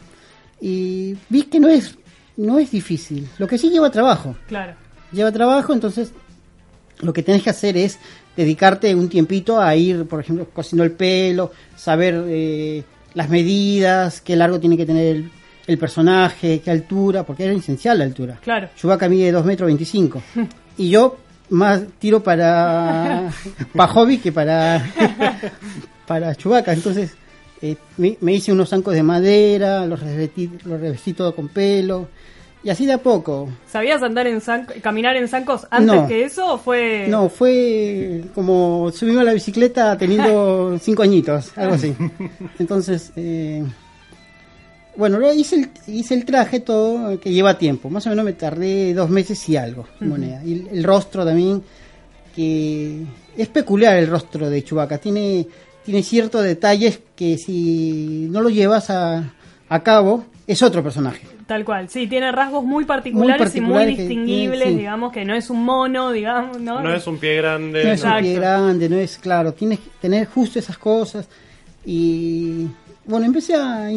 y vi que no es no es difícil lo que sí lleva trabajo Claro. lleva trabajo, entonces lo que tenés que hacer es dedicarte un tiempito a ir, por ejemplo, cosiendo el pelo, saber eh, las medidas, qué largo tiene que tener el, el personaje, qué altura, porque era esencial la altura. Claro. Chewbacca mide 2 metros 25. y yo más tiro para, para hobby que para, para Chewbacca. Entonces eh, me, me hice unos zancos de madera, los revestí, los revestí todo con pelo. Y así de a poco. ¿Sabías andar en zanc- caminar en zancos antes No. que eso o fue...? No, fue como subirme a la bicicleta teniendo cinco añitos, algo así. Entonces, eh, bueno, luego hice el, hice el traje todo, que lleva tiempo. Más o menos me tardé dos meses y algo, moneda. Y el, el rostro también, que es peculiar el rostro de Chewbacca. Tiene, tiene ciertos detalles que si no lo llevas a, a cabo, es otro personaje. Tal cual, sí, tiene rasgos muy particulares, y muy que distinguibles, tiene, sí. digamos, que no es un mono, digamos, ¿no? No es un pie grande. No es un Exacto. pie grande, no es claro, tienes que tener justo esas cosas. Y bueno, empecé a,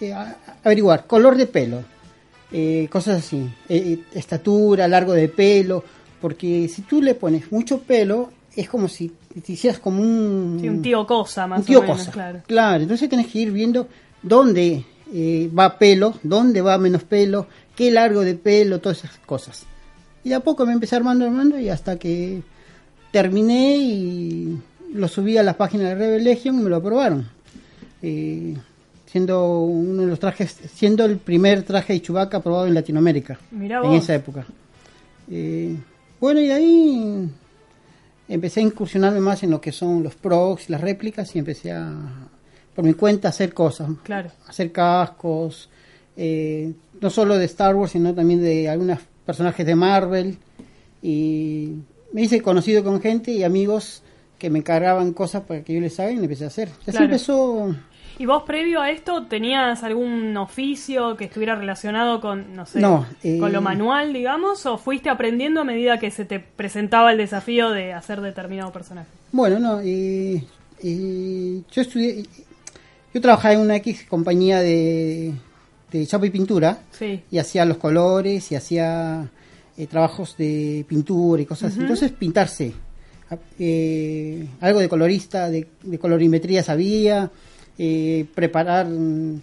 eh, averiguar color de pelo, eh, cosas así, eh, estatura, largo de pelo, porque si tú le pones mucho pelo, es como si te hicieras como un, Sí, un tío cosa, más un tío o menos, cosa. claro. Claro, entonces tenés que ir viendo dónde eh, va pelo, dónde va menos pelo, qué largo de pelo, todas esas cosas. Y de a poco me empecé armando, armando y hasta que terminé y lo subí a la página de Rebel Legion y me lo aprobaron. Eh, siendo uno de los trajes, siendo el primer traje de Chewbacca aprobado en Latinoamérica Mirá en vos. esa época. Eh, bueno, y de ahí empecé a incursionarme más en lo que son los procs, las réplicas y empecé a, por mi cuenta, a hacer cosas. Claro. Hacer cascos, eh, no solo de Star Wars, sino también de algunos personajes de Marvel. Y me hice conocido con gente y amigos que me encargaban cosas para que yo les haga y empecé a hacer. Así Claro. empezó ¿Y vos previo a esto tenías algún oficio que estuviera relacionado con, no sé, No, eh, con lo manual, digamos, o fuiste aprendiendo a medida que se te presentaba el desafío de hacer determinado personaje? Bueno, no, y, y yo estudié, yo trabajaba en una X compañía de, de chapa y pintura Sí. y hacía los colores y hacía eh, trabajos de pintura y cosas así. Ujú. Entonces pintarse, eh, algo de colorista, de, de colorimetría sabía, eh, preparar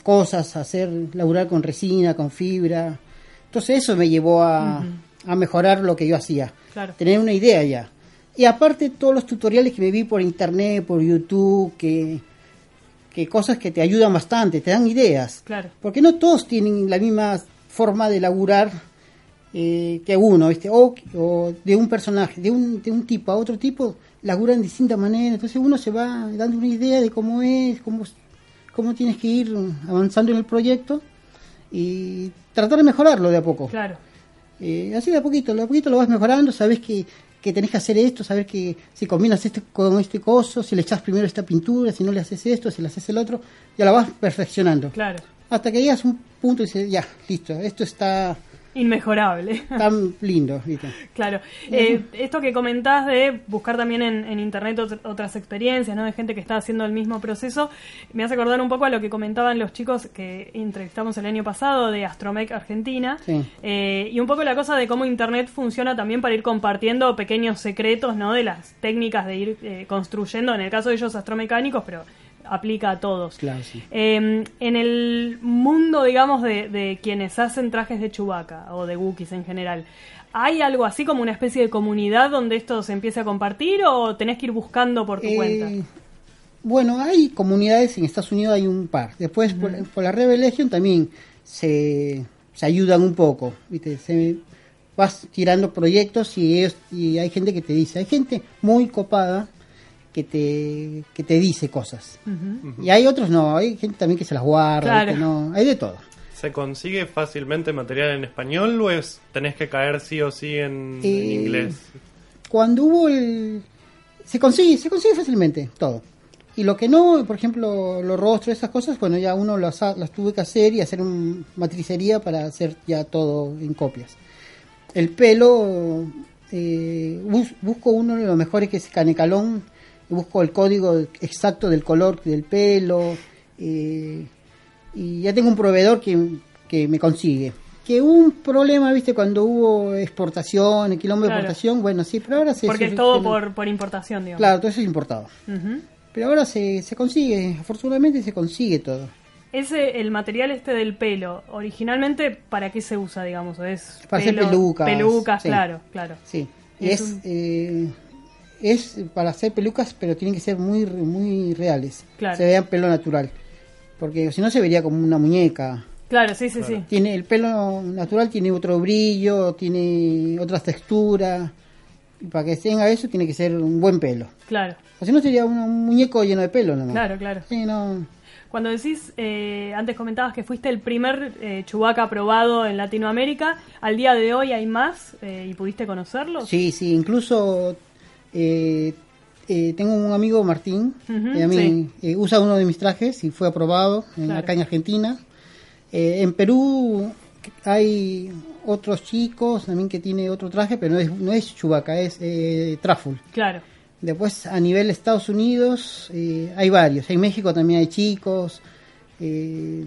cosas, hacer, laburar con resina, con fibra. Entonces eso me llevó a, a mejorar lo que yo hacía Claro. tener una idea ya. Y aparte todos los tutoriales que me vi por internet, por YouTube, que, que cosas que te ayudan bastante, te dan ideas. Claro. Porque no todos tienen la misma forma de laburar eh, que uno, ¿viste? O, o de un personaje, de un, de un tipo a otro tipo, laburan de distinta manera. Entonces uno se va dando una idea de cómo es, cómo, cómo tienes que ir avanzando en el proyecto y tratar de mejorarlo de a poco. Claro. Eh, así de a poquito, de a poquito lo vas mejorando, sabes que, que tenés que hacer esto, sabes que si combinas este con este coso, si le echas primero esta pintura, si no le haces esto, si le haces el otro, ya la vas perfeccionando. Claro. Hasta que llegas a un punto y dices, ya, listo, esto está Inmejorable. tan lindo. ¿viste? Claro. Eh, esto que comentás de buscar también en, en internet ot- otras experiencias, ¿no? De gente que está haciendo el mismo proceso, me hace acordar un poco a lo que comentaban los chicos que entrevistamos el año pasado de Astromec Argentina. Sí. Eh, y un poco la cosa de cómo internet funciona también para ir compartiendo pequeños secretos, ¿no? De las técnicas de ir eh, construyendo, en el caso de ellos astromecánicos, pero aplica a todos. Claro, sí. Eh, en el mundo, digamos, de, de quienes hacen trajes de Chewbacca o de Wookiees en general, ¿hay algo así como una especie de comunidad donde esto se empiece a compartir o tenés que ir buscando por tu Eh, cuenta? Bueno, hay comunidades en Estados Unidos, hay un par. Después, por, por la Rebel Legion también se, se ayudan un poco. ¿viste? Se, vas tirando proyectos y, ellos- y hay gente que te dice, hay gente muy copada que te, que te dice cosas. Y hay otros no, hay gente también que se las guarda, Claro. ¿viste? no, hay de todo. ¿Se consigue fácilmente material en español o es tenés que caer sí o sí en, en Eh, inglés? Cuando hubo el... Se consigue, se consigue fácilmente todo. Y lo que no, por ejemplo, los rostros, esas cosas, bueno, ya uno las, las tuve que hacer y hacer una matricería para hacer ya todo en copias. El pelo, eh, bus- busco uno de los mejores que es Canecalón, busco el código exacto del color del pelo, eh, y ya tengo un proveedor que, que me consigue. Que hubo un problema, viste, cuando hubo exportación, el quilombo Claro. de exportación, bueno, sí, pero ahora se Porque es todo por, por importación, digamos. Claro, todo eso es importado. Pero ahora se, se consigue, afortunadamente se consigue todo. Ese, el material este del pelo, originalmente, ¿para qué se usa, digamos? ¿Es Para hacer pelo- pelucas, Pelucas, sí. claro, claro. Sí, Es es, un- eh, es para hacer pelucas, pero tienen que ser muy, muy reales. Claro. Se vean pelo natural. Porque si no se vería como una muñeca. Claro, sí, sí, sí. Tiene el pelo natural tiene otro brillo, tiene otras texturas. Y para que tenga eso tiene que ser un buen pelo. Claro, O si no sería un, un muñeco lleno de pelo nomás. claro, claro. Sí, no. Cuando decís, eh, antes comentabas que fuiste el primer eh, Chewbacca aprobado en Latinoamérica, al día de hoy hay más eh, y pudiste conocerlos. Sí, sí, incluso eh, eh, tengo un amigo, Martín, Ujú, a mí, eh, usa uno de mis trajes y fue aprobado en- Claro. acá en Argentina. Eh, en Perú hay otros chicos también que tiene otro traje, pero no es, no es Chewbacca, es eh, Truffle. Claro, Después a nivel Estados Unidos eh, hay varios, en México también hay chicos eh,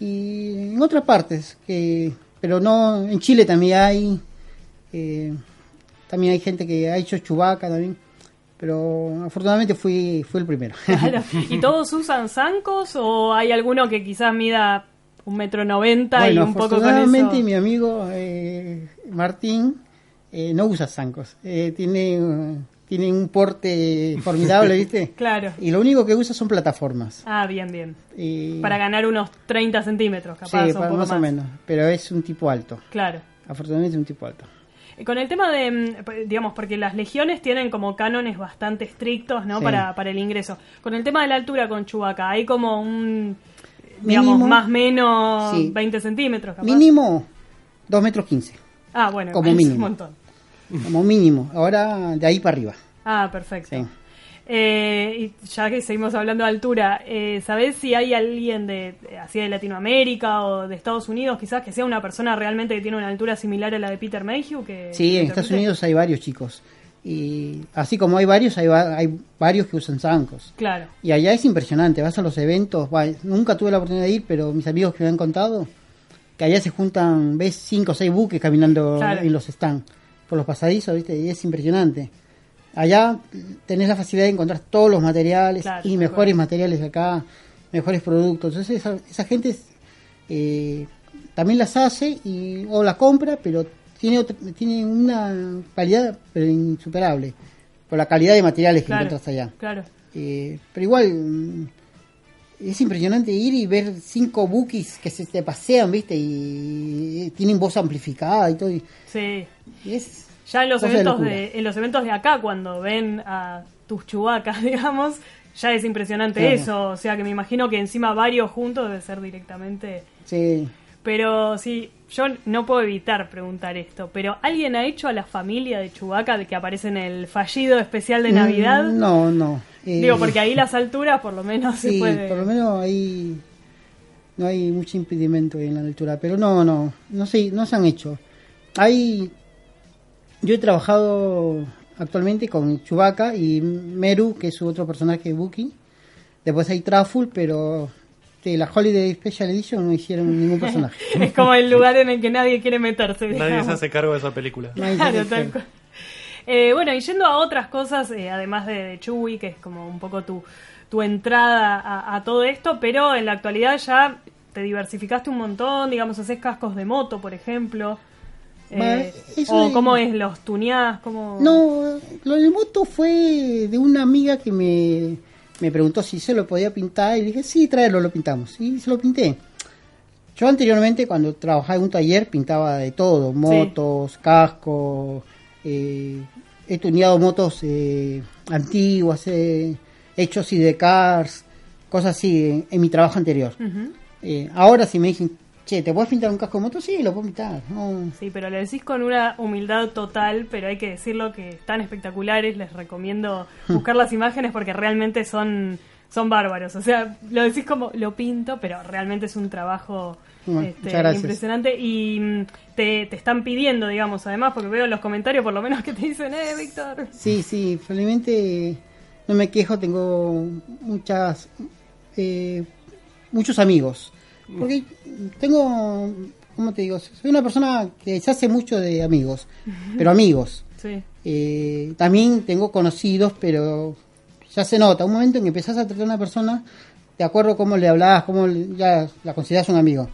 y en otras partes, que, pero no, en Chile también hay, también hay gente que ha hecho Chubaca también, pero afortunadamente fui, fui el primero. claro. ¿Y todos usan zancos o hay alguno que quizás mida un metro noventa y un poco con afortunadamente eso? mi amigo eh, Martín eh, no usa zancos, eh, tiene, tiene un porte formidable, ¿viste? Claro. Y lo único que usa son plataformas. Ah, bien, bien. Y- Para ganar unos 30 centímetros, capaz, sí, o un para- poco más, o menos. Pero es un tipo alto. Claro. Afortunadamente es un tipo alto. Con el tema de, mm, digamos, porque las legiones tienen como cánones bastante estrictos, ¿no? Sí. Para, para el ingreso. Con el tema de la altura con Chubaca, hay como un, digamos, Mínimo. más menos Sí. 20 centímetros, capaz. Mínimo 2 metros 15. Ah, bueno, como es mínimo. un montón. Como mínimo. Ahora de ahí para arriba. Ah, perfecto. Sí. Eh, y ya que seguimos hablando de altura, eh, ¿sabés si hay alguien de así de Latinoamérica o de Estados Unidos, quizás que sea una persona realmente que tiene una altura similar a la de Peter Mayhew? Que, Sí, en Estados? Unidos hay varios chicos. Y así como hay varios, hay, va- hay varios que usan zancos. Claro, Y allá es impresionante, vas a los eventos, va, nunca tuve la oportunidad de ir, pero mis amigos que me han contado, que allá se juntan, ves cinco o seis buques caminando Claro. en los stands, por los pasadizos, ¿viste? Y es impresionante. Allá tenés la facilidad de encontrar todos los materiales Claro, y mejores materiales acá, mejores productos. Entonces esa, esa gente eh, también las hace y, o la compra, pero tiene, otra- tiene una calidad pero insuperable por la calidad de materiales que claro, encuentras allá. claro. Eh, pero igual mm, es impresionante ir y ver cinco bookies que se te pasean, ¿viste? Y, tienen voz amplificada y todo. y- Sí. y es Ya en los cosa eventos de, en los eventos de acá, cuando ven a tus chubacas, digamos, ya es impresionante eso. O sea que me imagino que encima varios juntos debe ser directamente. Sí. Pero sí, yo no puedo evitar preguntar esto. Pero ¿alguien ha hecho a la familia de Chubaca de que aparece en el fallido especial de Navidad? Mm, No, no. Eh, Digo, porque ahí las alturas por lo menos se Sí, puede. por lo menos ahí no hay mucho impedimento en la altura, pero no, no, no sé, no se han hecho. Hay, yo he trabajado actualmente con Chewbacca y Meru, que es su otro personaje Buki. Después hay Truffle, pero de la Holiday Special Edition no hicieron ningún personaje. es como el lugar en el que nadie quiere meterse. Nadie se digamos. hace cargo de esa película. Claro, tal cual. Eh, bueno, y yendo a otras cosas, eh, además de, de Chewie, que es como un poco tu, tu entrada a, a todo esto, pero en la actualidad ya te diversificaste un montón, digamos, haces cascos de moto, por ejemplo. Eh, o de- cómo es, los tuneás, cómo... No, lo del moto fue de una amiga que me, me preguntó si se lo podía pintar y dije, sí, tráelo, lo pintamos. Y se lo pinté. Yo anteriormente, cuando trabajaba en un taller, pintaba de todo, motos, cascos, eh, he tuneado motos eh, antiguas, eh, he hecho así de cars, cosas así en, en mi trabajo anterior. Ahora si me dicen, che, ¿te puedes pintar un casco de moto? Sí, lo puedo pintar. No, Sí, pero lo decís con una humildad total, pero hay que decirlo que están espectaculares, les recomiendo buscar las imágenes porque realmente son, son bárbaros. O sea, lo decís como lo pinto, pero realmente es un trabajo Bueno, este, impresionante y mm, te, te están pidiendo, digamos, además, porque veo en los comentarios por lo menos que te dicen, eh, Víctor. Sí, sí, felizmente no me quejo, tengo muchas, eh, muchos amigos. Porque tengo, ¿cómo te digo? Soy una persona que se hace mucho de amigos, pero amigos. Sí, Eh, también tengo conocidos, pero ya se nota. Un momento en que empezás a tratar a una persona, de acuerdo a cómo le hablabas, cómo ya la consideras un amigo.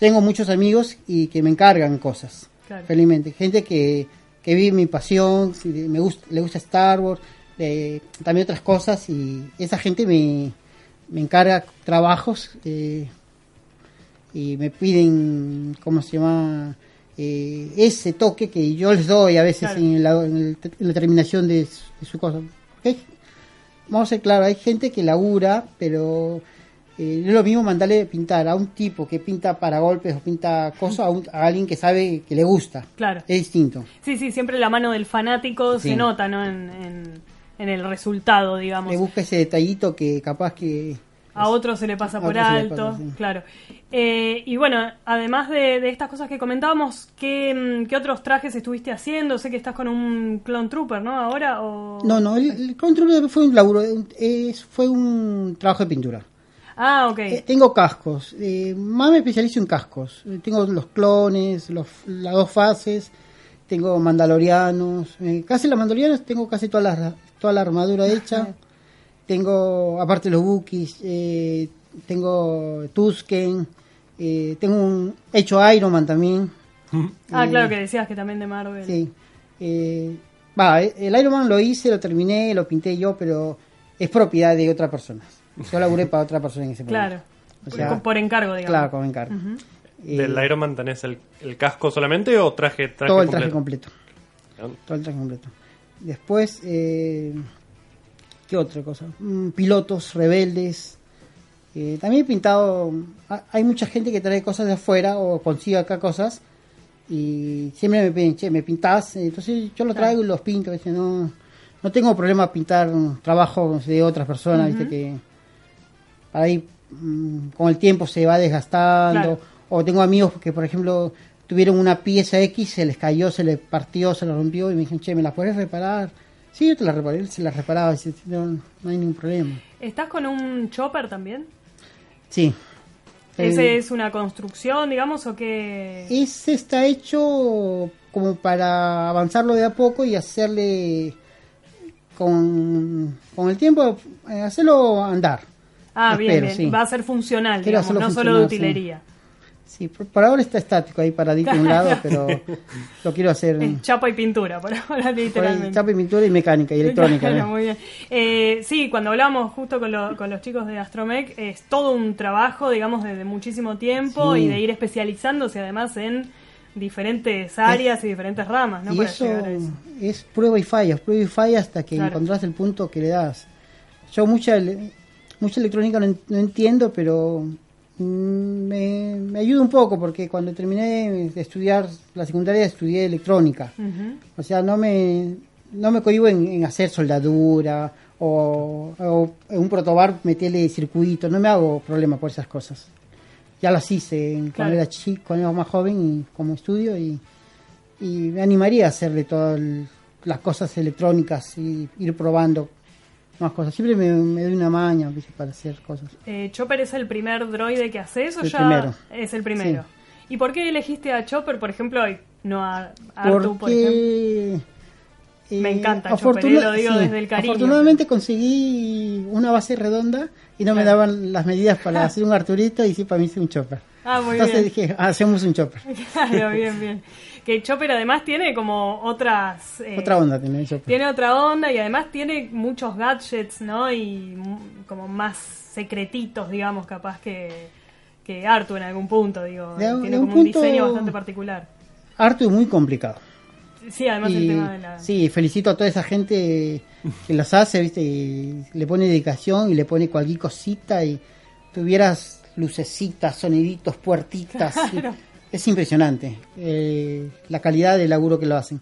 Tengo muchos amigos y que me encargan cosas, Claro. felizmente. Gente que, que vive mi pasión, si me gusta, le gusta Star Wars, eh, también otras cosas, y esa gente me, me encarga trabajos eh, y me piden, ¿cómo se llama? Eh, ese toque que yo les doy a veces Claro. en, la, en el- en la terminación de, su- de su cosa. Vamos a ser claros, hay gente que labura, pero eh, no es lo mismo mandarle pintar a un tipo que pinta para golpes o pinta cosas a, un- a alguien que sabe que le gusta. Claro. Es distinto. Sí, sí, siempre la mano del fanático se nota, ¿no? En, en- en el resultado, digamos. Le busca ese detallito que capaz que... A otro se le pasa por alto, pasa, sí. claro. Eh, y bueno, además de, de estas cosas que comentábamos, ¿qué, mm, ¿qué otros trajes estuviste haciendo? Sé que estás con un Clone Trooper, ¿no? Ahora o... No, no, el, el control fue un laburo, es, fue un trabajo de pintura. Ah, ok. Eh, tengo cascos, eh, más me especializo en cascos. Tengo los clones, los, las dos fases, tengo mandalorianos, eh, casi los mandalorianos tengo casi toda la, toda la armadura hecha. Tengo, aparte los Wookiees, eh, tengo Tusken, eh, tengo un hecho Iron Man también. ah, eh, claro que decías que también de Marvel. Sí. Eh, va, el Iron Man lo hice, lo terminé, lo pinté yo, pero es propiedad de otra persona. Yo laburé para otra persona en ese momento. Claro. O sea, por, por encargo, digamos. Claro, con encargo. Eh, ¿Del Iron Man tenés el, el casco solamente o traje, traje todo el traje completo? completo. Todo el traje completo. Después, eh, ¿qué otra cosa? Mm, pilotos rebeldes. Eh, también he pintado. ha- Hay mucha gente que trae cosas de afuera o consigue acá cosas. Y siempre me piden, che, me pintás. Entonces yo lo traigo y los pinto. ¿viste? No, no tengo problema pintar trabajos de otras personas. ¿viste? Que para ahí mm, con el tiempo se va desgastando. Claro. O tengo amigos que, por ejemplo, tuvieron una pieza X, se les cayó, se les partió, se les rompió y me dijeron, che, ¿me la puedes reparar? Sí, yo te la reparé, se la reparaba, no, no hay ningún problema. ¿Estás con un chopper también? Sí. ¿Ese es una construcción, digamos, o qué? Ese está hecho como para avanzarlo de a poco y hacerle con, con el tiempo, eh, hacerlo andar. Ah, bien, espero, bien. sí. Va a ser funcional, digamos, no solo de sí. Sí, por, por ahora está estático ahí paradito en un lado, pero lo quiero hacer. Chapa y pintura, por ahora, por literalmente. chapa y pintura y mecánica y electrónica. Claro, ¿no? muy bien. Eh, sí, cuando hablamos justo con, lo- con los chicos de Astromech, es todo un trabajo, digamos, de, de muchísimo tiempo Sí. y de ir especializándose además en diferentes áreas y diferentes ramas, ¿no? y Para eso, a es prueba y falla, prueba y falla hasta que Claro. encontrás el punto que le das. Yo mucha mucha electrónica no, en- no entiendo, pero me, me ayuda un poco porque cuando terminé de estudiar la secundaria estudié electrónica. O sea, no me no me cohibo en, en hacer soldadura o, o en un protobar meterle circuitos, no me hago problema por esas cosas. Ya las hice Claro. cuando era chico, cuando era más joven y como estudio y, y me animaría a hacerle todas las cosas electrónicas y ir probando más cosas. Siempre me, me doy una maña ¿viste? para hacer cosas. Eh, ¿Chopper es el primer droide que haces o El ya primero. es el primero? ¿Y por qué elegiste a Chopper, por ejemplo, y no a Artu, por ejemplo? Porque eh, Me encanta Chopper, eh, lo digo desde el cariño. Afortunadamente conseguí una base redonda y no me Claro. daban las medidas para hacer un Arturito y sí para mí hice un chopper. Ah, muy Entonces bien. dije, "Ah, hacemos un chopper. Claro, bien, bien. Que Chopper además tiene como otras... eh, Otra onda tiene chopper. Tiene otra onda y además tiene muchos gadgets, ¿no? Y como más secretitos, digamos, capaz que, que Artu en algún punto, digo. De- tiene de como un punto- diseño bastante particular. Artu es muy complicado. Sí, además el tema de la... Sí, felicito a toda esa gente que los hace, ¿viste? Y le pone dedicación y le pone cualquier cosita y tuvieras lucecitas, soniditos, puertitas. y-. es impresionante eh, la calidad del laburo que lo hacen.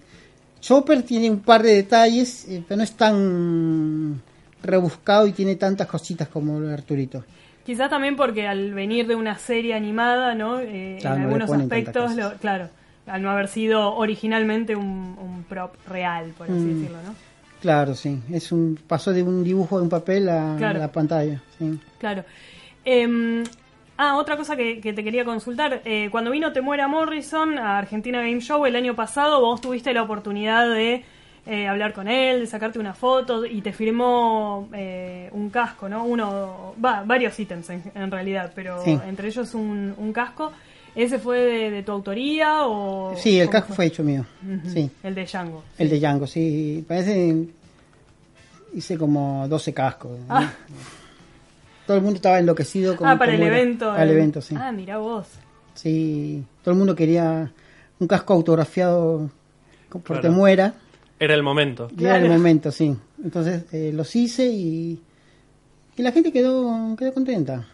Chopper tiene un par de detalles, eh, pero no es tan rebuscado y tiene tantas cositas como Arturito. Quizás también porque al venir de una serie animada, ¿no? Eh, Claro, en no algunos aspectos, lo- claro, al no haber sido originalmente un, un prop real, por así Mm. decirlo, ¿no? Claro, sí. Es un pasó de un dibujo de un papel a Claro. la pantalla. Sí. Claro. Em, ah, otra cosa que, que te quería consultar. Eh, cuando vino Temuera Morrison a Argentina Game Show el año pasado, vos tuviste la oportunidad de eh, hablar con él, de sacarte una foto y te firmó eh, un casco, ¿no? Uno, va, varios ítems en, en realidad, pero Sí. entre ellos un, un casco. ¿Ese fue de, de tu autoría o...? Sí, el casco fue hecho mío. Sí, El de Django. el de Django, sí. Parece. Hice como 12 cascos. ¿no? Todo el mundo estaba enloquecido con Ah, para el evento. Para el eh. evento, sí. Ah, mira vos. Sí, todo el mundo quería un casco autografiado por Claro. Temuera. Era el momento. Era el momento, sí. Entonces eh, los hice y, y la gente quedó, quedó contenta.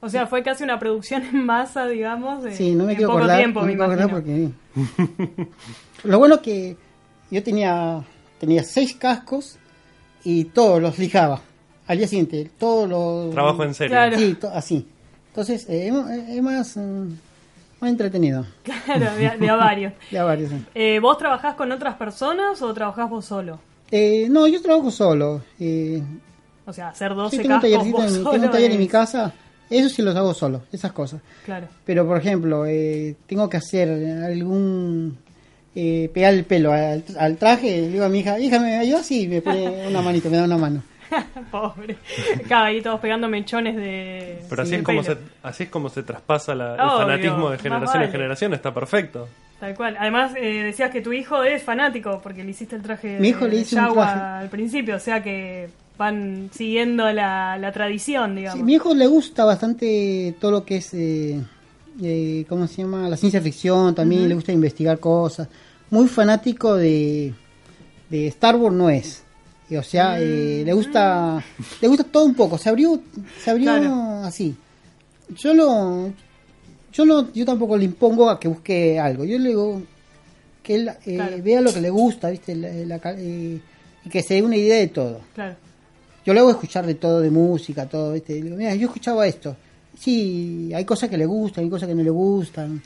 O sea, fue casi una producción en masa, digamos. de- Sí, no me en quiero poco acordar. tiempo, no me me quiero acordar imagino. porque... Lo bueno que yo tenía, tenía seis cascos y todos los lijaba. Al día siguiente, todos los... Trabajo en serio. Claro. Sí, to- así. Entonces, eh, es, es más, mm, más entretenido. Claro, de, a- de a varios. Varios. sí. Eh, ¿Vos trabajás con otras personas o trabajás vos solo? Eh, no, yo trabajo solo. Eh, O sea, hacer 12 sí, tengo un, cascos tallercito vos en, solo tengo un taller en mi casa. Eso sí los hago solo, esas cosas. Claro. Pero, por ejemplo, eh, tengo que hacer algún... Eh, pegar el pelo al, al traje, le digo a mi hija, hija, ¿me ayudas? Sí, me pone una manito, me da una mano. Pobre. Claro, ahí todos pegando mechones de. Pero así, es como se, así es como se traspasa la- el Obvio, fanatismo de generación en generación. Está perfecto. Tal cual. Además, eh, decías que tu hijo es fanático porque le hiciste el traje Mi hijo de, le de un traje. al principio, o sea que van siguiendo la, la tradición, digamos. Sí, mi hijo le gusta bastante todo lo que es, eh, eh, ¿cómo se llama? La ciencia ficción, también le gusta investigar cosas. Muy fanático de, de Star Wars no es. Y, o sea, eh, le gusta le gusta todo un poco. Se abrió, se abrió Claro. así. Yo lo, yo no, yo tampoco le impongo a que busque algo. Yo le digo que él eh, Claro. vea lo que le gusta, viste, La- eh, y que se dé una idea de todo. Claro. Yo le hago escuchar de todo, de música, todo, ¿viste? Le digo, mira, yo escuchaba esto. Sí, hay cosas que le gustan, hay cosas que no le gustan.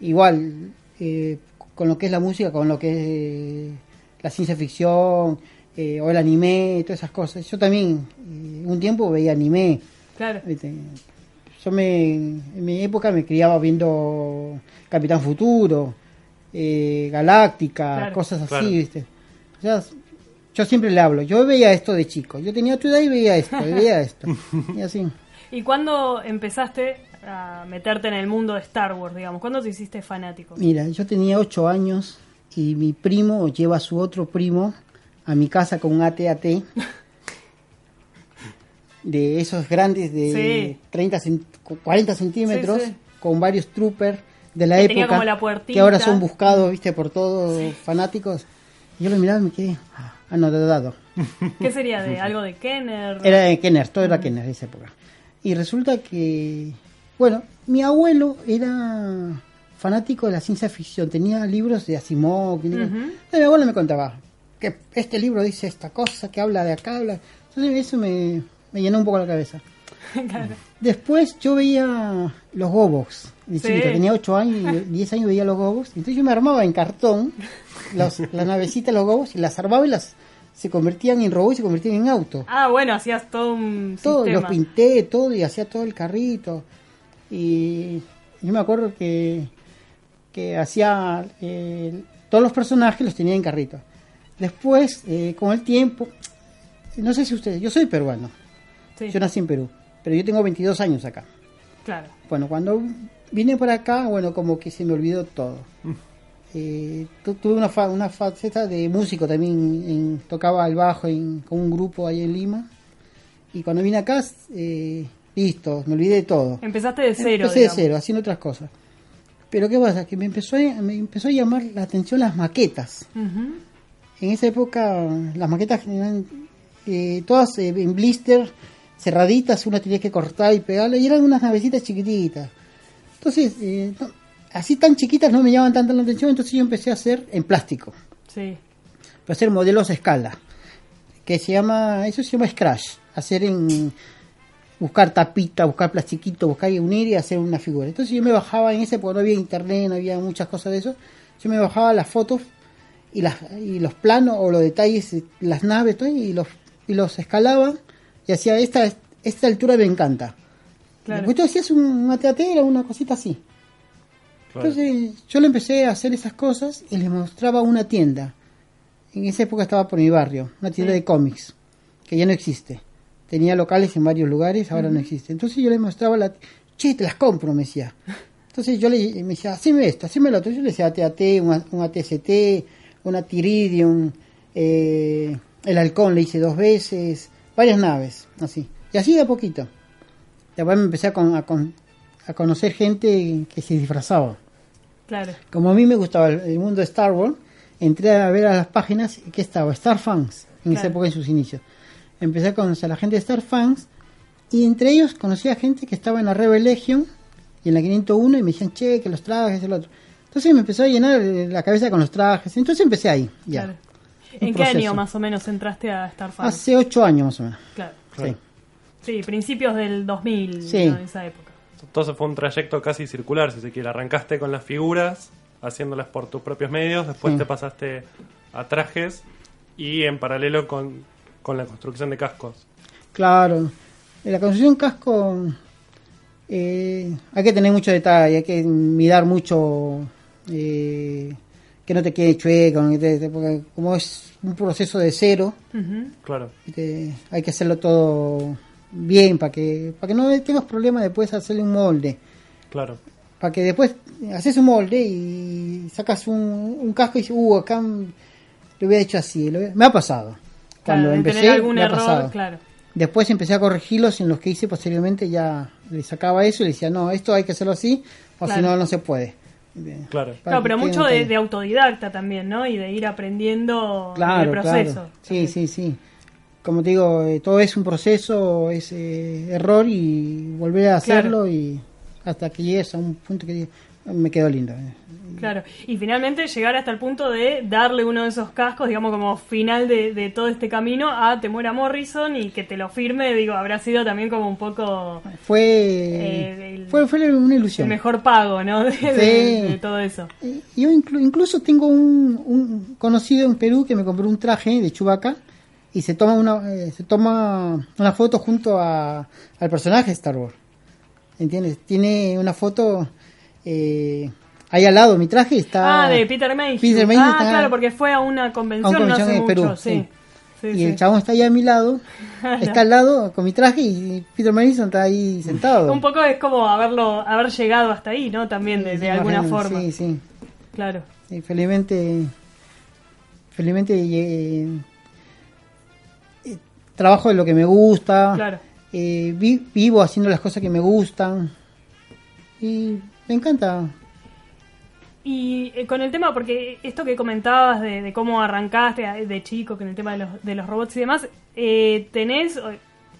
Igual, eh, con lo que es la música, con lo que es eh, la ciencia ficción, eh, o el anime, todas esas cosas. Yo también, eh, un tiempo veía anime. Claro. ¿viste? Yo me, en mi época me criaba viendo Capitán Futuro, eh, Galáctica, Claro. cosas así, Claro. ¿viste? O sea, yo siempre le hablo, yo veía esto de chico, yo tenía tu edad y veía esto, y veía esto, y así. ¿Y cuándo empezaste a meterte en el mundo de Star Wars, digamos? ¿Cuándo te hiciste fanático? Mira, yo tenía ocho años y mi primo lleva a su otro primo a mi casa con un AT-AT de esos grandes de Sí. 30 cent- 40 centímetros Sí, sí. con varios troopers de la Que época como la que ahora son buscados, viste, por todos fanáticos. Y yo lo miraba y me quedé anodado. ¿Qué sería de algo de Kenner? Era de Kenner, todo era Kenner de esa época. Y resulta que, bueno, mi abuelo era fanático de la ciencia ficción, tenía libros de Asimov. Entonces mi abuelo me contaba que este libro dice esta cosa, que habla de acá, habla. Entonces eso me, me llenó un poco la cabeza. Claro. Después yo veía los Sí. chiquito, tenía 8 años y 10 años veía los Gobox. Entonces yo me armaba en cartón los, las navecitas, los Gobox, y las armaba y las se convertían en robots y se convertían en autos. Ah, bueno, hacías todo un Todo, sistema. los pinté, todo, y hacía todo el carrito. Y yo me acuerdo que, que hacía eh, todos los personajes los tenía en carrito. Después, eh, con el tiempo, no sé si ustedes, yo soy peruano, Sí, yo nací en Perú, pero yo tengo 22 años acá. claro. Bueno, cuando vine por acá, bueno, como que se me olvidó todo. Eh, tu- tuve una, fa- una faceta de músico también, en- tocaba el bajo en, con un grupo ahí en Lima. Y cuando vine acá, eh, listo, me olvidé de todo. Empezaste de cero, Empecé de cero, haciendo otras cosas. Pero ¿qué pasa? Que me empezó, a, me empezó a llamar la atención las maquetas. En esa época las maquetas eran eh, todas eh, en blister, cerraditas, una tenía que cortar y pegarle, y eran unas navecitas chiquititas. Entonces, eh, no- así tan chiquitas no me llamaban tanto la atención, entonces yo empecé a hacer en plástico, Sí. a hacer modelos a escala, que se llama, eso se llama scratch, hacer en buscar tapita, buscar plastiquito, buscar y unir y hacer una figura. Entonces yo me bajaba en ese, porque no había internet, no había muchas cosas de eso, yo me bajaba las fotos y, las, y los planos o los detalles, las naves, todo, y los, y los escalaba y hacía esta, esta altura me encanta. Claro. Después tú hacías un- una teatera, una cosita así. Claro. Entonces yo le empecé a hacer esas cosas y le mostraba una tienda en esa época estaba por mi barrio, una tienda Sí. de cómics, que ya no existe. Tenía locales en varios lugares, ahora no existe. Entonces yo le mostraba la... Che, te las compro, me decía. Entonces yo le me decía, haceme esto, haceme lo otro. Yo le decía AT-AT, un, un ATST, una Tiridium, eh, el halcón le hice dos veces, varias naves, así. Y así de a poquito. Después me empecé a, con- a con- a conocer gente que se disfrazaba. Claro. Como a mí me gustaba el, el mundo de Star Wars, entré a ver a las páginas que estaba Star Fans en esa Claro. época en sus inicios. Empecé a conocer a la gente de Star Fans y entre ellos conocí a gente que estaba en la Rebel Legion y en la 501 y me decían, che, que los trajes, el otro. Entonces me empezó a llenar eh, la cabeza con los trajes. Entonces empecé ahí, ya. Claro. Un ¿En qué año más o menos entraste a Starfire? Hace ocho años más o menos. Claro. Sí. Sí, principios del 2000, Sí. ¿no? esa época. Entonces fue un trayecto casi circular, si se quiere. Arrancaste con las figuras, haciéndolas por tus propios medios, después Sí. te pasaste a trajes y en paralelo con, con la construcción de cascos. Claro. En la construcción casco eh, hay que tener mucho detalle, hay que mirar mucho eh, que no te quede chueco, porque como es un proceso de cero. Claro. te- hay que hacerlo todo bien para que para que no tengas problemas después de hacerle un molde. Claro. Para que después haces un molde y sacas un, un casco y dices, uh, acá lo hubiera hecho así. lo hubiera-". Me ha pasado. Cuando Claro, empecé, tener algún me ha error, pasado. claro. Después empecé a corregirlos en los que hice posteriormente, ya le sacaba eso y le decía, no, esto hay que hacerlo así, o Claro. si no, no se puede. Claro. Claro, pero mucho de, autodidacta también, ¿no? Y de ir aprendiendo Claro, el proceso. claro. Sí, sí, sí. Como te digo, eh, todo es un proceso, es eh, error y volver a Claro. hacerlo y hasta que llegues a un punto que digas, me quedó lindo. eh". Claro, y finalmente llegar hasta el punto de darle uno de esos cascos, digamos, como final de, de todo este camino a Temuera Morrison y que te lo firme, digo, habrá sido también como un poco Fue, Eh, el- fue, fue una el ilusión. mejor pago, ¿no? De, Sí. de todo eso. Yo inclu- incluso tengo un, un conocido en Perú que me compró un traje de Chubaca y se toma una eh, se toma una foto junto a, al personaje de Star Wars. ¿Entiendes? Tiene una foto eh, ahí al lado mi traje está Ah, de Peter Mayhew. Peter Mayhew ah, está- claro, porque fue a una a convención, una convención no hace en mucho, Perú. sí. sí. Sí, y sí. el chabón está ahí a mi lado, Claro. está al lado con mi traje y Peter Mayhew está ahí sentado. Un poco es como haberlo haber llegado hasta ahí, ¿no? También de, de alguna forma. Sí, sí. Claro. Y felizmente, felizmente eh, eh, trabajo de lo que me gusta, Claro. eh, vi- vivo haciendo las cosas que me gustan y me encanta. Y eh, con el tema, porque esto que comentabas de, de cómo arrancaste a- de chico con el tema de los, de los robots y demás, eh, ¿tenés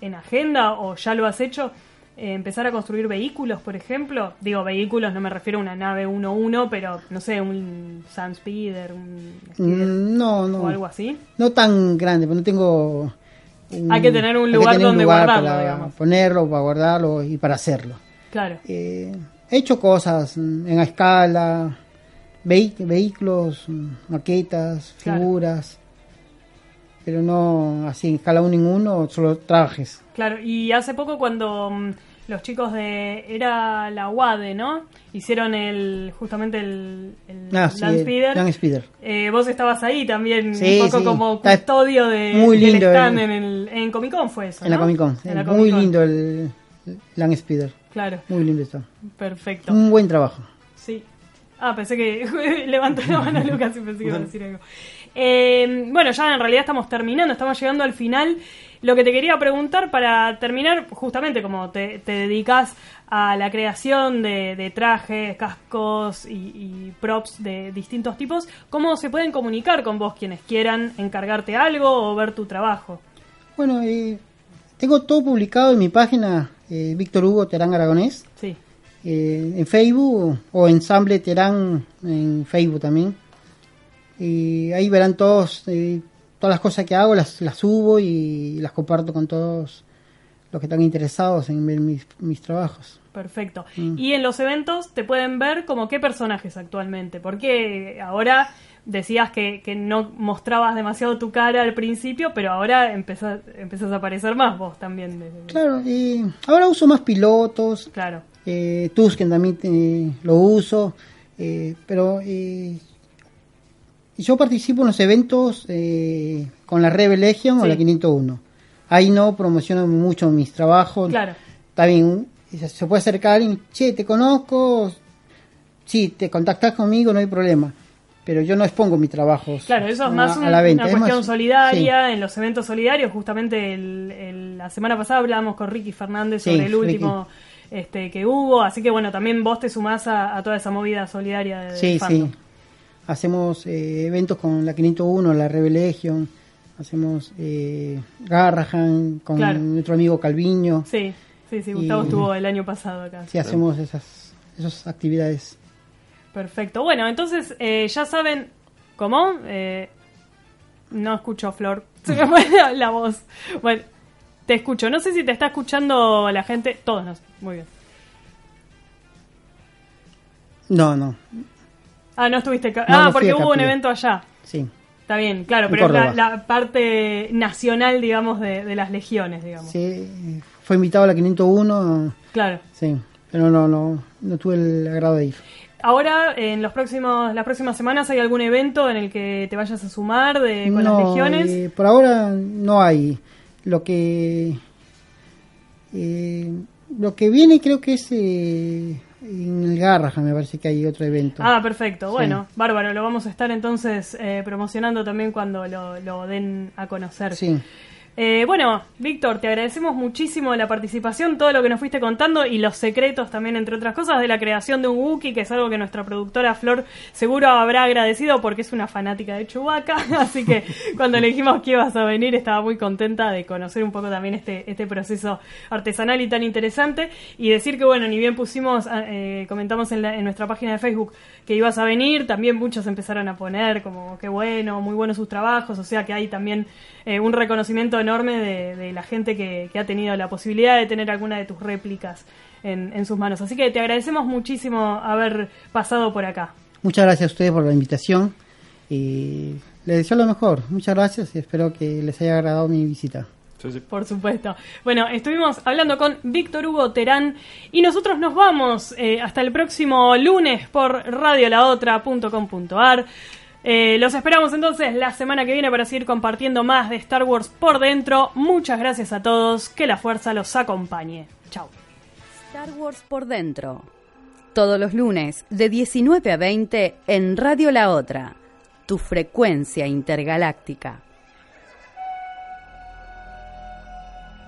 en agenda o ya lo has hecho eh, empezar a construir vehículos, por ejemplo? Digo, vehículos, no me refiero a una nave 1-1, pero no sé, un Sunspeeder, un Speeder Mm, No, o no, algo así. no tan grande, pero no tengo. un- Hay que tener un lugar tener un donde lugar guardarlo, para digamos. ponerlo, para guardarlo y para hacerlo. Claro. Eh, he hecho cosas mm, en escala, vehículos, mm, maquetas, Claro. figuras, pero no así en escala uno en uno, solo trajes. Claro, y hace poco cuando mm, los chicos de... Era la UADE, ¿no? Hicieron el justamente el, el Ah, sí, Land Speeder. Land Speeder. Eh, vos estabas ahí también, Sí, un poco sí. como custodio de, muy del lindo stand el- en, el, en Comic Con fue eso, En la. Comic Con, muy Comic Con. lindo el Land Speeder, Claro, muy lindo está. perfecto. Un buen trabajo. Sí. Ah, pensé que levantó la mano Lucas y pensé que iba a decir algo. Eh, bueno, ya en realidad estamos terminando, estamos llegando al final. Lo que te quería preguntar para terminar, justamente como te, te dedicas a la creación de, de trajes, cascos y, y props de distintos tipos, ¿cómo se pueden comunicar con vos quienes quieran encargarte algo o ver tu trabajo? Bueno, eh, tengo todo publicado en mi página eh, Víctor Hugo Terán Aragonés. Sí. eh, en Facebook o Ensamble Terán en Facebook también. Y ahí verán todos, eh, todas las cosas que hago, las, las subo y las comparto con todos los que están interesados en ver mis, mis trabajos. Perfecto. Mm. Y en los eventos te pueden ver como qué personajes actualmente, porque ahora decías que, que no mostrabas demasiado tu cara al principio, pero ahora empezás, empezás a aparecer más vos también. Claro, eh, ahora uso más pilotos, Claro, eh, Tusken también eh, lo uso, eh, pero eh, yo participo en los eventos con la Rebel Legion o la 501. Ahí no promociono mucho mis trabajos. Claro. Está bien, se- se puede acercar alguien, che, te conozco, sí, te contactas conmigo, no hay problema. Pero yo no expongo mi trabajo Claro, eso es más a un- la venta. una Es cuestión más- solidaria en los eventos solidarios. Justamente el- el- la semana pasada hablábamos con Ricky Fernández Sí, sobre el Ricky. último este, que hubo. Así que bueno, también vos te sumás a, a toda esa movida solidaria de Sí, fandom. sí. Hacemos eh, eventos con la 501, la Rebel Legion, hacemos eh, Garrahan con Claro. nuestro amigo Calviño. Sí, sí, sí, Gustavo Y- estuvo el año pasado acá. Sí, hacemos esas, esas actividades. Perfecto. Bueno, entonces eh, ya saben cómo. Eh, no escucho Flor. Se me fue la, la voz. Bueno, te escucho. No sé si te está escuchando la gente. Todos nos. Muy bien. No, no, Ah, no estuviste. No, ah, no porque hubo un evento allá. sí. Está bien, claro, pero es la, parte nacional, digamos, de, de las legiones, digamos. Sí, fue invitado a la 501, Claro. sí, pero no, no, no tuve el agrado de ir. Ahora, en los próximos, las próximas semanas, ¿hay algún evento en el que te vayas a sumar de, con las legiones? eh, por ahora no hay. Lo que eh, lo que viene creo que es eh, en el Garrahan, me parece que hay otro evento. Ah, perfecto. Sí. Bueno, bárbaro. Lo vamos a estar entonces eh, promocionando también cuando lo, lo den a conocer. Sí. Eh, bueno, Víctor, te agradecemos muchísimo la participación, todo lo que nos fuiste contando y los secretos también, entre otras cosas, de la creación de un Wookiee, que es algo que nuestra productora Flor seguro habrá agradecido porque es una fanática de Chewbacca. Así que cuando le dijimos que ibas a venir, estaba muy contenta de conocer un poco también este, este proceso artesanal y tan interesante. Y decir que, bueno, ni bien pusimos, eh, comentamos en, la- en nuestra página de Facebook que ibas a venir, también muchos empezaron a poner como qué bueno, muy buenos sus trabajos, o sea que hay también eh, un reconocimiento enorme de, de la gente que, que ha tenido la posibilidad de tener alguna de tus réplicas en, en sus manos. Así que te agradecemos muchísimo haber pasado por acá. Muchas gracias a ustedes por la invitación y les deseo lo mejor. Muchas gracias y espero que les haya agradado mi visita. Por supuesto. Bueno, estuvimos hablando con Víctor Hugo Terán y nosotros nos vamos eh, hasta el próximo lunes por radiolaotra.com.ar. Eh, los esperamos entonces la semana que viene para seguir compartiendo más de Star Wars por dentro. Muchas gracias a todos. Que la fuerza los acompañe. Chao. Star Wars por dentro. Todos los lunes de 19 a 20 en Radio La Otra, tu frecuencia intergaláctica.